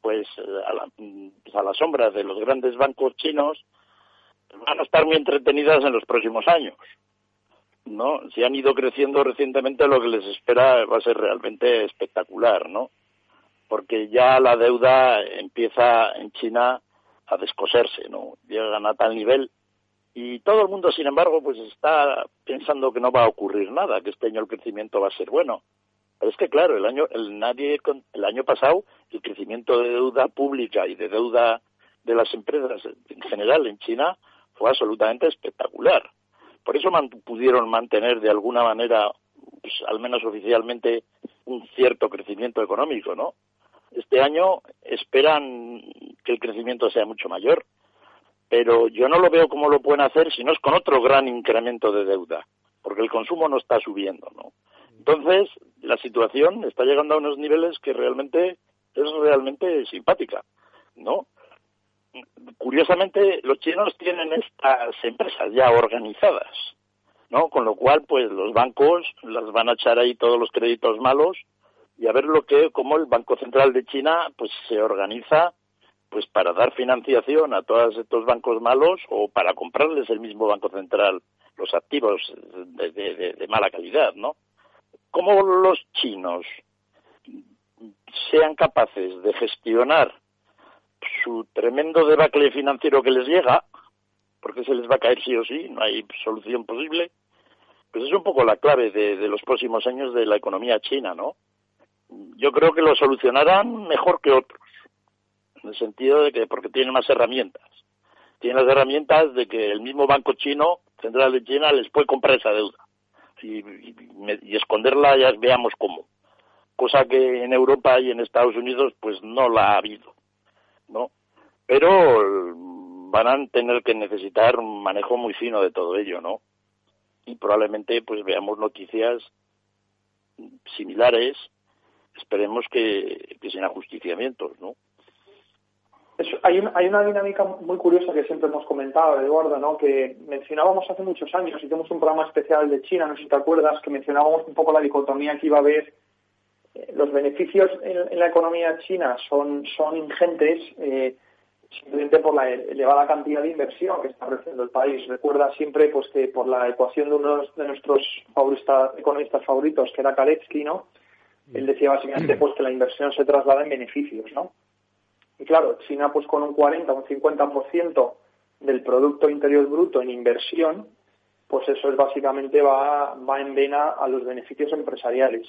pues a la, pues a la sombra de los grandes bancos chinos van a estar muy entretenidas en los próximos años. ¿no? Si han ido creciendo recientemente, lo que les espera va a ser realmente espectacular, ¿no? Porque ya la deuda empieza en China a descoserse, ¿no? Llegan a tal nivel y todo el mundo, sin embargo, pues está pensando que no va a ocurrir nada, que este año el crecimiento va a ser bueno. Pero es que claro, el año el nadie el año pasado el crecimiento de deuda pública y de deuda de las empresas en general en China fue absolutamente espectacular. Por eso pudieron mantener de alguna manera, pues, al menos oficialmente, un cierto crecimiento económico, ¿no? Este año esperan que el crecimiento sea mucho mayor, pero yo no lo veo como lo pueden hacer si no es con otro gran incremento de deuda, porque el consumo no está subiendo, ¿no? Entonces, la situación está llegando a unos niveles que realmente es realmente simpática, ¿no? Curiosamente, los chinos tienen estas empresas ya organizadas, ¿no? Con lo cual, pues los bancos las van a echar ahí todos los créditos malos y a ver lo que, cómo el Banco Central de China, pues se organiza, pues para dar financiación a todos estos bancos malos o para comprarles el mismo Banco Central los activos de, de mala calidad, ¿no? Cómo los chinos sean capaces de gestionar su tremendo debacle financiero que les llega, porque se les va a caer sí o sí, no hay solución posible, pues es un poco la clave de, los próximos años de la economía china, ¿no? Yo creo que lo solucionarán mejor que otros, en el sentido de que, porque tienen más herramientas. Tienen las herramientas de que el mismo Banco Chino, Central de China, les puede comprar esa deuda y, esconderla ya veamos cómo. Cosa que en Europa y en Estados Unidos pues no la ha habido, ¿no? Pero van a tener que necesitar un manejo muy fino de todo ello, ¿no? Y probablemente pues veamos noticias similares, esperemos que, que sin ajusticiamientos, ¿no? Hay, una dinámica muy curiosa que siempre hemos comentado, Eduardo, ¿no? que mencionábamos hace muchos años, hicimos un programa especial de China, no sé si te acuerdas, que mencionábamos un poco la dicotomía que iba a haber. Eh, los beneficios en, la economía china son, son ingentes eh, simplemente por la elevada cantidad de inversión que está ofreciendo el país. Recuerda siempre pues que por la ecuación de uno de nuestros economistas favoritos, que era Kaletsky, ¿no? Él decía básicamente pues que la inversión se traslada en beneficios, ¿no? Y claro, China pues con un 40 o un 50% del Producto Interior Bruto en inversión, pues eso es básicamente va, va en vena a los beneficios empresariales.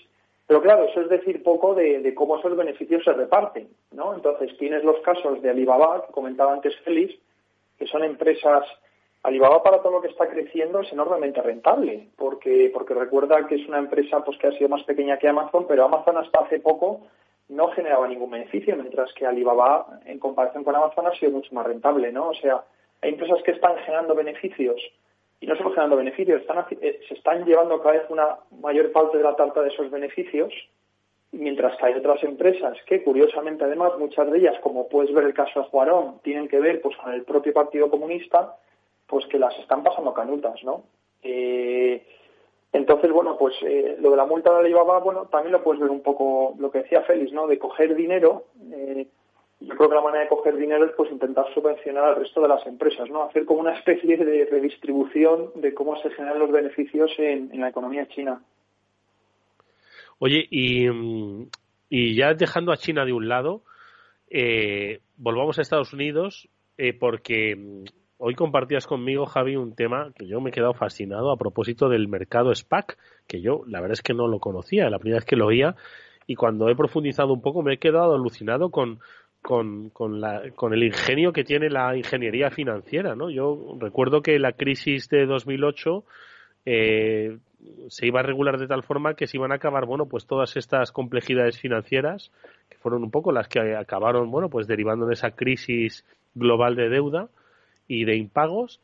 Pero claro, eso es decir poco de, cómo esos beneficios se reparten, ¿no? Entonces tienes los casos de Alibaba, que comentaba antes Félix, que son empresas Alibaba para todo lo que está creciendo es enormemente rentable, porque, porque recuerda que es una empresa pues que ha sido más pequeña que Amazon, pero Amazon hasta hace poco no generaba ningún beneficio, mientras que Alibaba, en comparación con Amazon, ha sido mucho más rentable, ¿no? O sea, hay empresas que están generando beneficios y no solo generando beneficios, están, eh, se están llevando cada vez una mayor parte de la tarta de esos beneficios, mientras que hay otras empresas que, curiosamente, además, muchas de ellas, como puedes ver el caso de Juarón, tienen que ver pues con el propio Partido Comunista, pues que las están pasando canutas, ¿no? Eh, entonces, bueno, pues eh, lo de la multa de Alibaba, bueno, también lo puedes ver un poco lo que decía Félix, ¿no? De coger dinero. Eh, yo creo que la manera de coger dinero es pues intentar subvencionar al resto de las empresas, ¿no? Hacer como una especie de redistribución de cómo se generan los beneficios en, la economía china. Oye, y, y, ya dejando a China de un lado, eh, volvamos a Estados Unidos, porque hoy compartías conmigo, Javi, un tema que yo me he quedado fascinado a propósito del mercado SPAC, que yo la verdad es que no lo conocía, la primera vez que lo oía, y cuando he profundizado un poco me he quedado alucinado con, con, con, el ingenio que tiene la ingeniería financiera. ¿no? Yo recuerdo que la crisis de 2008 eh, se iba a regular de tal forma que se iban a acabar bueno pues todas estas complejidades financieras que fueron un poco las que acabaron bueno pues derivando de esa crisis global de deuda y de impagos.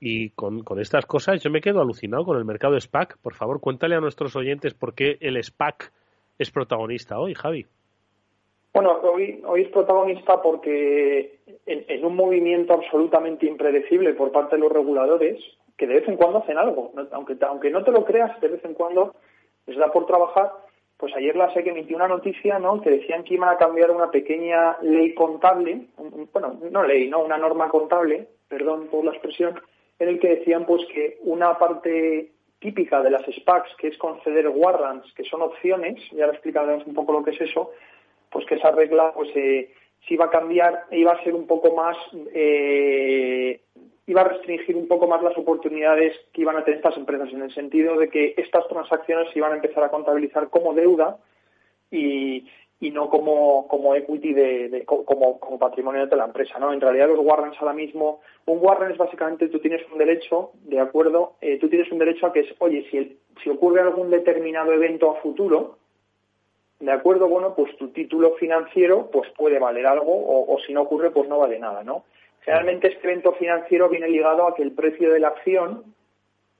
Y con, con, estas cosas yo me quedo alucinado con el mercado SPAC. Por favor, cuéntale a nuestros oyentes por qué el SPAC es protagonista hoy, Javi. Bueno, hoy, hoy es protagonista porque en, un movimiento absolutamente impredecible por parte de los reguladores, que de vez en cuando hacen algo, aunque, aunque no te lo creas, de vez en cuando les da por trabajar, pues ayer la que emitió una noticia, ¿no? Que decían que iban a cambiar una pequeña ley contable, bueno, no ley, no, una norma contable, perdón por la expresión, en el que decían pues que una parte típica de las SPACs, que es conceder warrants, que son opciones, ya ahora explicaremos un poco lo que es eso, pues que esa regla pues eh, se iba a cambiar, e iba a ser un poco más, eh, iba a restringir un poco más las oportunidades que iban a tener estas empresas, en el sentido de que estas transacciones se iban a empezar a contabilizar como deuda y, y no como, como equity de, como, como patrimonio de la empresa, ¿no? En realidad los warrants ahora mismo, un warrant es básicamente tú tienes un derecho, de acuerdo, eh, tú tienes un derecho a que es, oye, si, si ocurre algún determinado evento a futuro, de acuerdo, bueno, pues tu título financiero pues puede valer algo o si no ocurre pues no vale nada, ¿no? Generalmente este evento financiero viene ligado a que el precio de la acción,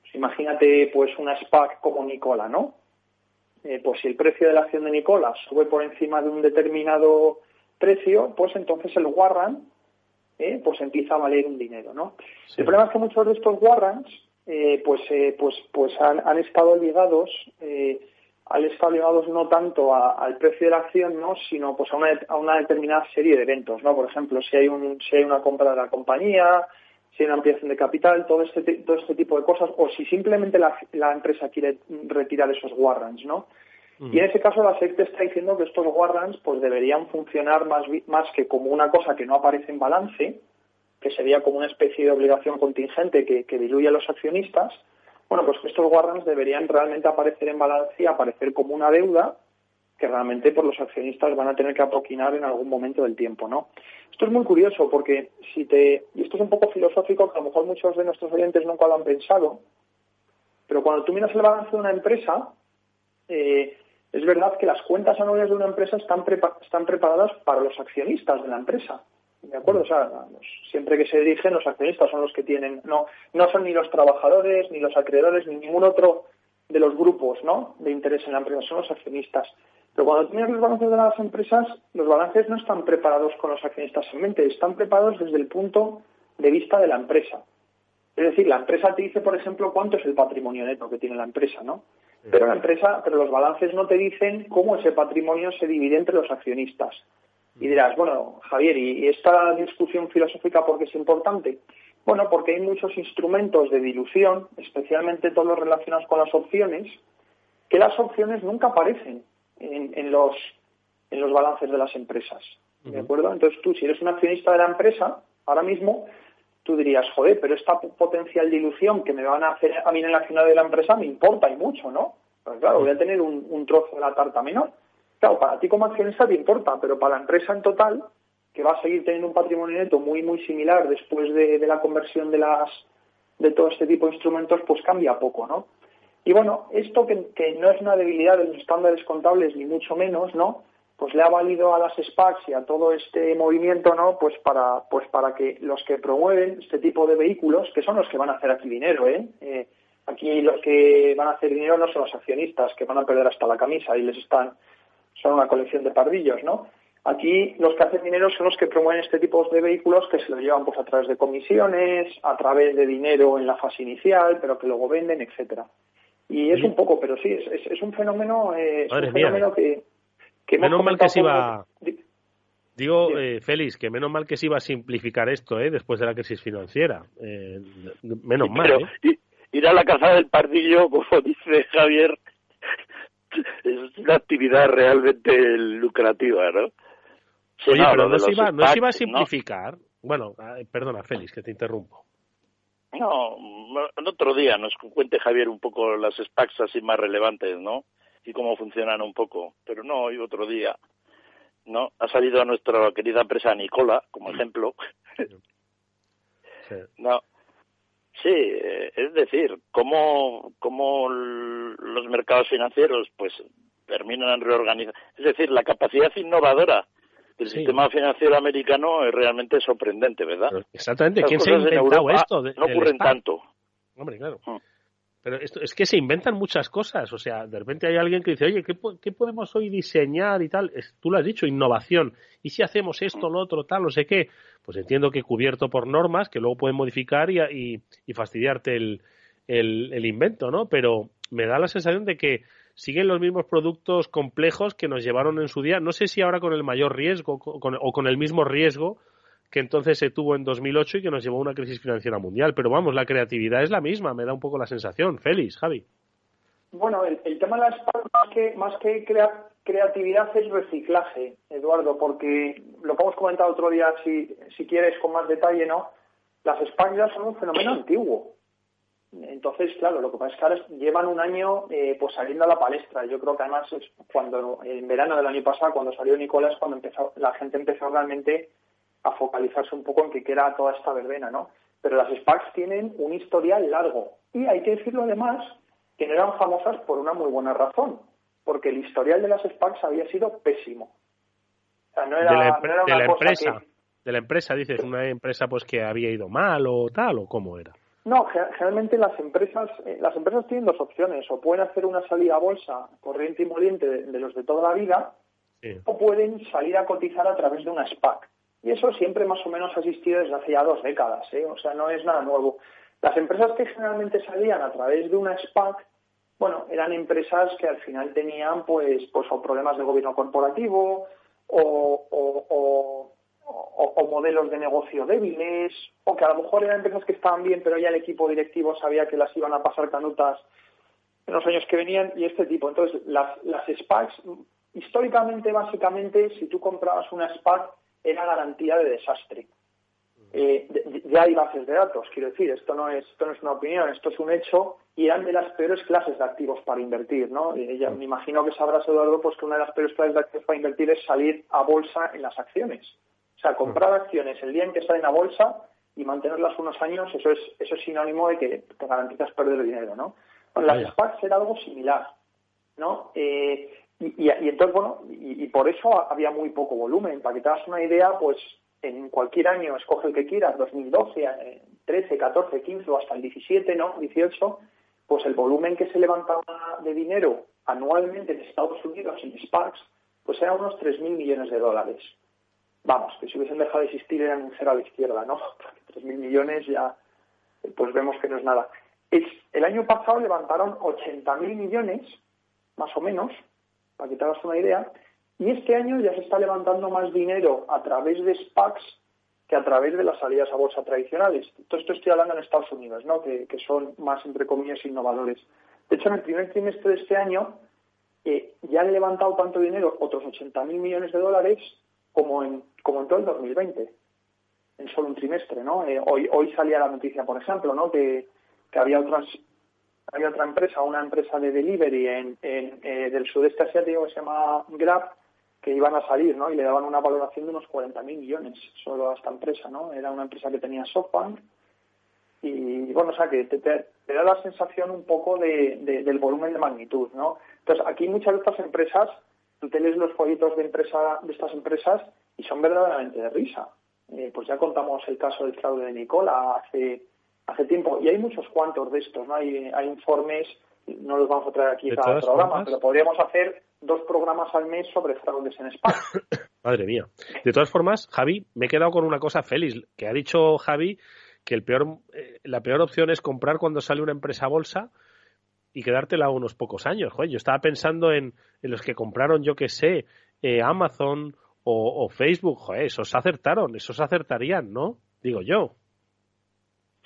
pues imagínate pues una SPAC como Nicola, ¿no? Eh, pues si el precio de la acción de Nicolás sube por encima de un determinado precio, pues entonces el warrant eh, pues empieza a valer un dinero, ¿no? El problema es que muchos de estos warrants eh, pues pues pues han, estado ligados han estado ligados no tanto al precio de la acción, ¿no? sino pues a una, a una determinada serie de eventos, ¿no? Por ejemplo, si hay un si hay una compra de la compañía, si hay una ampliación de capital, todo este, todo este tipo de cosas, o si simplemente la, empresa quiere retirar esos warrants, ¿no? Y en ese caso la SEC está diciendo que estos warrants pues deberían funcionar más, más que como una cosa que no aparece en balance, que sería como una especie de obligación contingente que, que diluye a los accionistas, bueno, pues estos warrants deberían realmente aparecer en balance y aparecer como una deuda que realmente por los accionistas van a tener que apoquinar en algún momento del tiempo, ¿no? Esto es muy curioso porque si te y esto es un poco filosófico que a lo mejor muchos de nuestros oyentes nunca lo han pensado, pero cuando tú miras el balance de una empresa, eh, es verdad que las cuentas anuales de una empresa están, están preparadas para los accionistas de la empresa. ¿De acuerdo? O sea, siempre que se dirigen, los accionistas son los que tienen, no, no son ni los trabajadores, ni los acreedores, ni ningún otro de los grupos ¿no? de interés en la empresa, son los accionistas. Pero cuando tienes los balances de las empresas, los balances no están preparados con los accionistas en mente, están preparados desde el punto de vista de la empresa. Es decir, la empresa te dice, por ejemplo, cuánto es el patrimonio neto que tiene la empresa, ¿no? Pero la empresa, pero los balances no te dicen cómo ese patrimonio se divide entre los accionistas. Y dirás, bueno, Javier, ¿y esta discusión filosófica por qué es importante? Bueno, porque hay muchos instrumentos de dilución, especialmente todos los relacionados con las opciones, que las opciones nunca aparecen en, los, en los balances de las empresas. ¿De acuerdo? Entonces tú, si eres un accionista de la empresa, ahora mismo tú dirías, joder, pero esta potencial dilución que me van a hacer a mí en la accionar de la empresa me importa y mucho, ¿no? Pues claro, voy a tener un, un trozo de la tarta menor. Claro, para ti como accionista te importa, pero para la empresa en total, que va a seguir teniendo un patrimonio neto muy, muy similar después de, la conversión de las de todo este tipo de instrumentos, pues cambia poco, ¿no? Y bueno, esto que, no es una debilidad de los estándares contables, ni mucho menos, ¿no? pues le ha valido a las SPACs y a todo este movimiento, ¿no? Pues para, pues para que los que promueven este tipo de vehículos, que son los que van a hacer aquí dinero, ¿eh? eh aquí los que van a hacer dinero no son los accionistas, que van a perder hasta la camisa y les están, son una colección de pardillos, ¿no? Aquí los que hacen dinero son los que promueven este tipo de vehículos que se lo llevan pues a través de comisiones, a través de dinero en la fase inicial, pero que luego venden, etcétera. Y es un poco, pero sí, es, es, un fenómeno, eh, es un fenómeno que, menos mal que se iba... Digo, eh, Félix, que menos mal que se iba a simplificar esto eh, después de la crisis financiera. Eh, menos mal. ¿eh? Ir a la casa del pardillo, como dice Javier, es una actividad realmente lucrativa, ¿no? Oye, pero no se, iba, no se iba a simplificar. Bueno, perdona, Félix, que te interrumpo. No, en otro día nos cuente Javier un poco las SPACs así más relevantes, ¿no? y cómo funcionan un poco. Pero no, hoy otro día, ¿no? Ha salido a nuestra querida empresa Nicola como ejemplo. No. Sí, eh, es decir, cómo, cómo los mercados financieros pues terminan reorganizar. Es decir, la capacidad innovadora del sistema financiero americano es realmente sorprendente, ¿verdad? exactamente. ¿Quién se ha inventado esto? no ocurren tanto. Hombre, claro. Mm. Pero esto, es que se inventan muchas cosas. O sea, de repente hay alguien que dice, oye, ¿qué, qué podemos hoy diseñar y tal? tú lo has dicho, innovación. ¿Y si hacemos esto, lo otro, tal, no sé qué? Pues entiendo que cubierto por normas que luego pueden modificar y, y, fastidiarte el, el, invento, ¿no? Pero me da la sensación de que siguen los mismos productos complejos que nos llevaron en su día. No sé si ahora con el mayor riesgo o con el mismo riesgo que entonces se tuvo en 2008 y que nos llevó a una crisis financiera mundial. Pero vamos, la creatividad es la misma, me da un poco la sensación. Félix, Javi. Bueno, el, tema de la SPAC, más que, más que creatividad, es reciclaje, Eduardo, porque lo que hemos comentado otro día, si, si quieres con más detalle, ¿no? Las SPAC ya son un fenómeno antiguo. Entonces, claro, lo que pasa es que ahora llevan un año eh, pues saliendo a la palestra. Yo creo que además es cuando en verano del año pasado, cuando salió Nicolás, cuando empezó, la gente empezó realmente a focalizarse un poco en qué era toda esta verbena, ¿no? Pero las SPACs tienen un historial largo y hay que decirlo además que no eran famosas por una muy buena razón, porque el historial de las SPACs había sido pésimo. O sea, no era, de la, empresa, de la empresa dices, una empresa pues que había ido mal o tal o cómo era. No, generalmente las empresas, eh, las empresas tienen dos opciones, o pueden hacer una salida a bolsa corriente y moliente de, los de toda la vida, o pueden salir a cotizar a través de una SPAC. Y eso siempre más o menos ha existido desde hace ya dos décadas, ¿eh? o sea, no es nada nuevo. Las empresas que generalmente salían a través de una SPAC, bueno, eran empresas que al final tenían pues, pues o problemas de gobierno corporativo o, o, modelos de negocio débiles, o que a lo mejor eran empresas que estaban bien, pero ya el equipo directivo sabía que las iban a pasar canutas en los años que venían y este tipo. Entonces, las, las SPACs, históricamente, básicamente, si tú comprabas una SPAC, era garantía de desastre. Eh, ya hay bases de datos, quiero decir, esto no es esto no es una opinión, esto es un hecho y eran de las peores clases de activos para invertir, ¿no? me imagino que sabrás, Eduardo, pues que una de las peores clases de activos para invertir es salir a bolsa en las acciones. O sea, comprar acciones el día en que salen a bolsa y mantenerlas unos años, eso es eso es sinónimo de que te garantizas perder dinero, ¿no? Bueno, las SPACs era algo similar, ¿no? Eh, y, entonces, bueno, y, por eso había muy poco volumen. Para que te hagas una idea, pues en cualquier año, escoge el que quieras, 2012, 13, 14, 15 o hasta el 17, ¿no? 18, pues el volumen que se levantaba de dinero anualmente en Estados Unidos en SPACs, pues era unos 3.000 millones de dólares. Vamos, que si hubiesen dejado de existir eran un cero a la izquierda, ¿no? 3.000 millones ya, pues vemos que no es nada. el año pasado levantaron 80.000 millones, más o menos, para que te hagas una idea. Y este año ya se está levantando más dinero a través de SPACs que a través de las salidas a bolsa tradicionales. Todo esto estoy hablando en Estados Unidos, ¿no? que, son más, entre comillas, innovadores. De hecho, en el primer trimestre de este año eh, ya han levantado tanto dinero, otros 80.000 millones de dólares, como en, como en todo el 2020. en solo un trimestre, ¿no? Eh, hoy, hoy salía la noticia, por ejemplo, ¿no? Que, que había otras había otra empresa, una empresa de delivery en, en eh, del sudeste asiático que se llama Grab, que iban a salir, ¿no? Y le daban una valoración de unos 40.000 millones solo a esta empresa, ¿no? Era una empresa que tenía SoftBank y, bueno, o sea, que te, te, da la sensación un poco de, del volumen de magnitud, ¿no? Entonces, aquí muchas de estas empresas, tú te lees los folletos de, empresa, de estas empresas y son verdaderamente de risa. Eh, pues ya contamos el caso del fraude de Nicola hace, hace tiempo. Y hay muchos cuantos de estos, ¿no? Hay, hay informes, no los vamos a traer aquí cada programa, pero podríamos hacer dos programas al mes sobre fraudes en España. Madre mía. De todas formas, Javi, me he quedado con una cosa feliz, que ha dicho Javi que el peor, eh, la peor opción es comprar cuando sale una empresa a bolsa y quedártela unos pocos años. Joder, yo estaba pensando en, en los que compraron, yo que sé, eh, Amazon o, Facebook, joder, esos acertaron, esos acertarían, ¿no? Digo yo.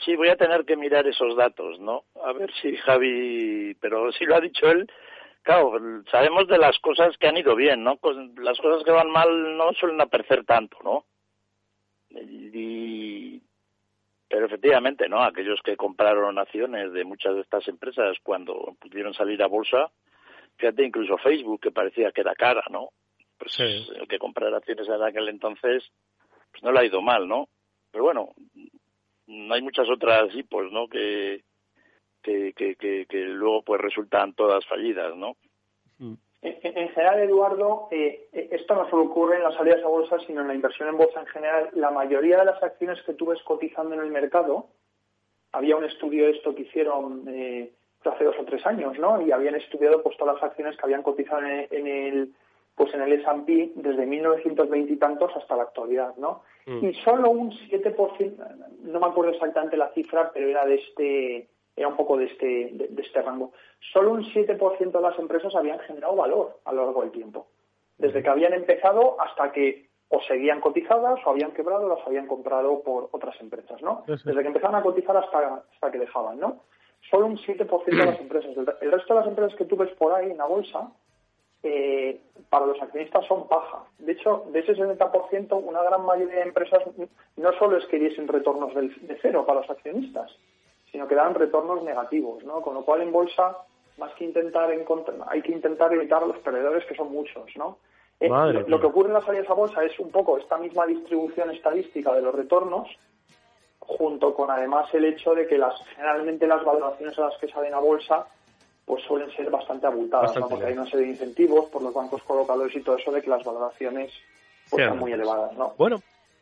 Sí, voy a tener que mirar esos datos, ¿no? A ver si Javi, pero si lo ha dicho él, claro, sabemos de las cosas que han ido bien, ¿no? Las cosas que van mal no suelen aparecer tanto, ¿no? Y, pero efectivamente, ¿no? Aquellos que compraron acciones de muchas de estas empresas cuando pudieron salir a bolsa, fíjate, incluso Facebook, que parecía que era cara, ¿no? pues el que comprar acciones en aquel entonces, pues no le ha ido mal, ¿no? Pero bueno, no hay muchas otras pues ¿no? Que, que, que, que, luego pues resultan todas fallidas, ¿no? Mm. En, general, Eduardo, eh, esto no solo ocurre en las salidas a bolsa, sino en la inversión en bolsa en general. La mayoría de las acciones que tú ves cotizando en el mercado, había un estudio de esto que hicieron eh, hace dos o tres años, ¿no? Y habían estudiado pues todas las acciones que habían cotizado en el pues en el S&P desde 1920 y tantos hasta la actualidad, ¿no? Mm. Y solo un 7%, no me acuerdo exactamente la cifra, pero era de este era un poco de este de, este rango. Solo un 7% de las empresas habían generado valor a lo largo del tiempo, desde que habían empezado hasta que o seguían cotizadas o habían quebrado las habían comprado por otras empresas, ¿no? Desde que empezaron a cotizar hasta, hasta que dejaban, ¿no? Solo un 7% de las empresas. El resto de las empresas que tú ves por ahí en la bolsa eh, para los accionistas son paja. De hecho, de ese 70%, una gran mayoría de empresas no solo es que diesen retornos de cero para los accionistas, sino que dan retornos negativos, ¿no? Con lo cual, en bolsa, más que intentar encontrar, hay que intentar evitar a los perdedores, que son muchos, ¿no? Eh, lo, que ocurre en las salidas a bolsa es un poco esta misma distribución estadística de los retornos, junto con además el hecho de que las generalmente las valoraciones a las que salen a bolsa pues suelen ser bastante abultadas, porque hay una serie de incentivos por los bancos colocadores y todo eso de que las valoraciones pues, sean muy elevadas. ¿no? Bueno,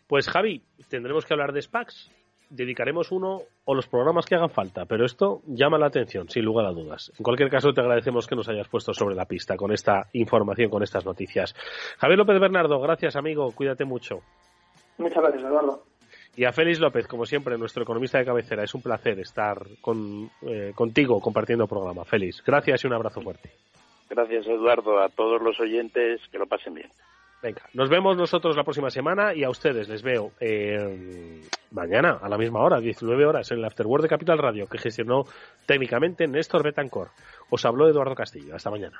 pues Javi, tendremos que hablar de SPACs. Dedicaremos uno o los programas que hagan falta, pero esto llama la atención, sin lugar a dudas. En cualquier caso, te agradecemos que nos hayas puesto sobre la pista con esta información, con estas noticias. Javier López Bernardo, gracias amigo, cuídate mucho. Muchas gracias, Eduardo. Y a Félix López, como siempre, nuestro economista de cabecera. Es un placer estar con, eh, contigo compartiendo programa. Félix, gracias y un abrazo fuerte. Gracias, Eduardo. A todos los oyentes, que lo pasen bien. Venga, nos vemos nosotros la próxima semana y a ustedes les veo eh, mañana a la misma hora, 19 horas, en el Afterword de Capital Radio, que gestionó técnicamente Néstor Betancor. Os habló Eduardo Castillo. Hasta mañana.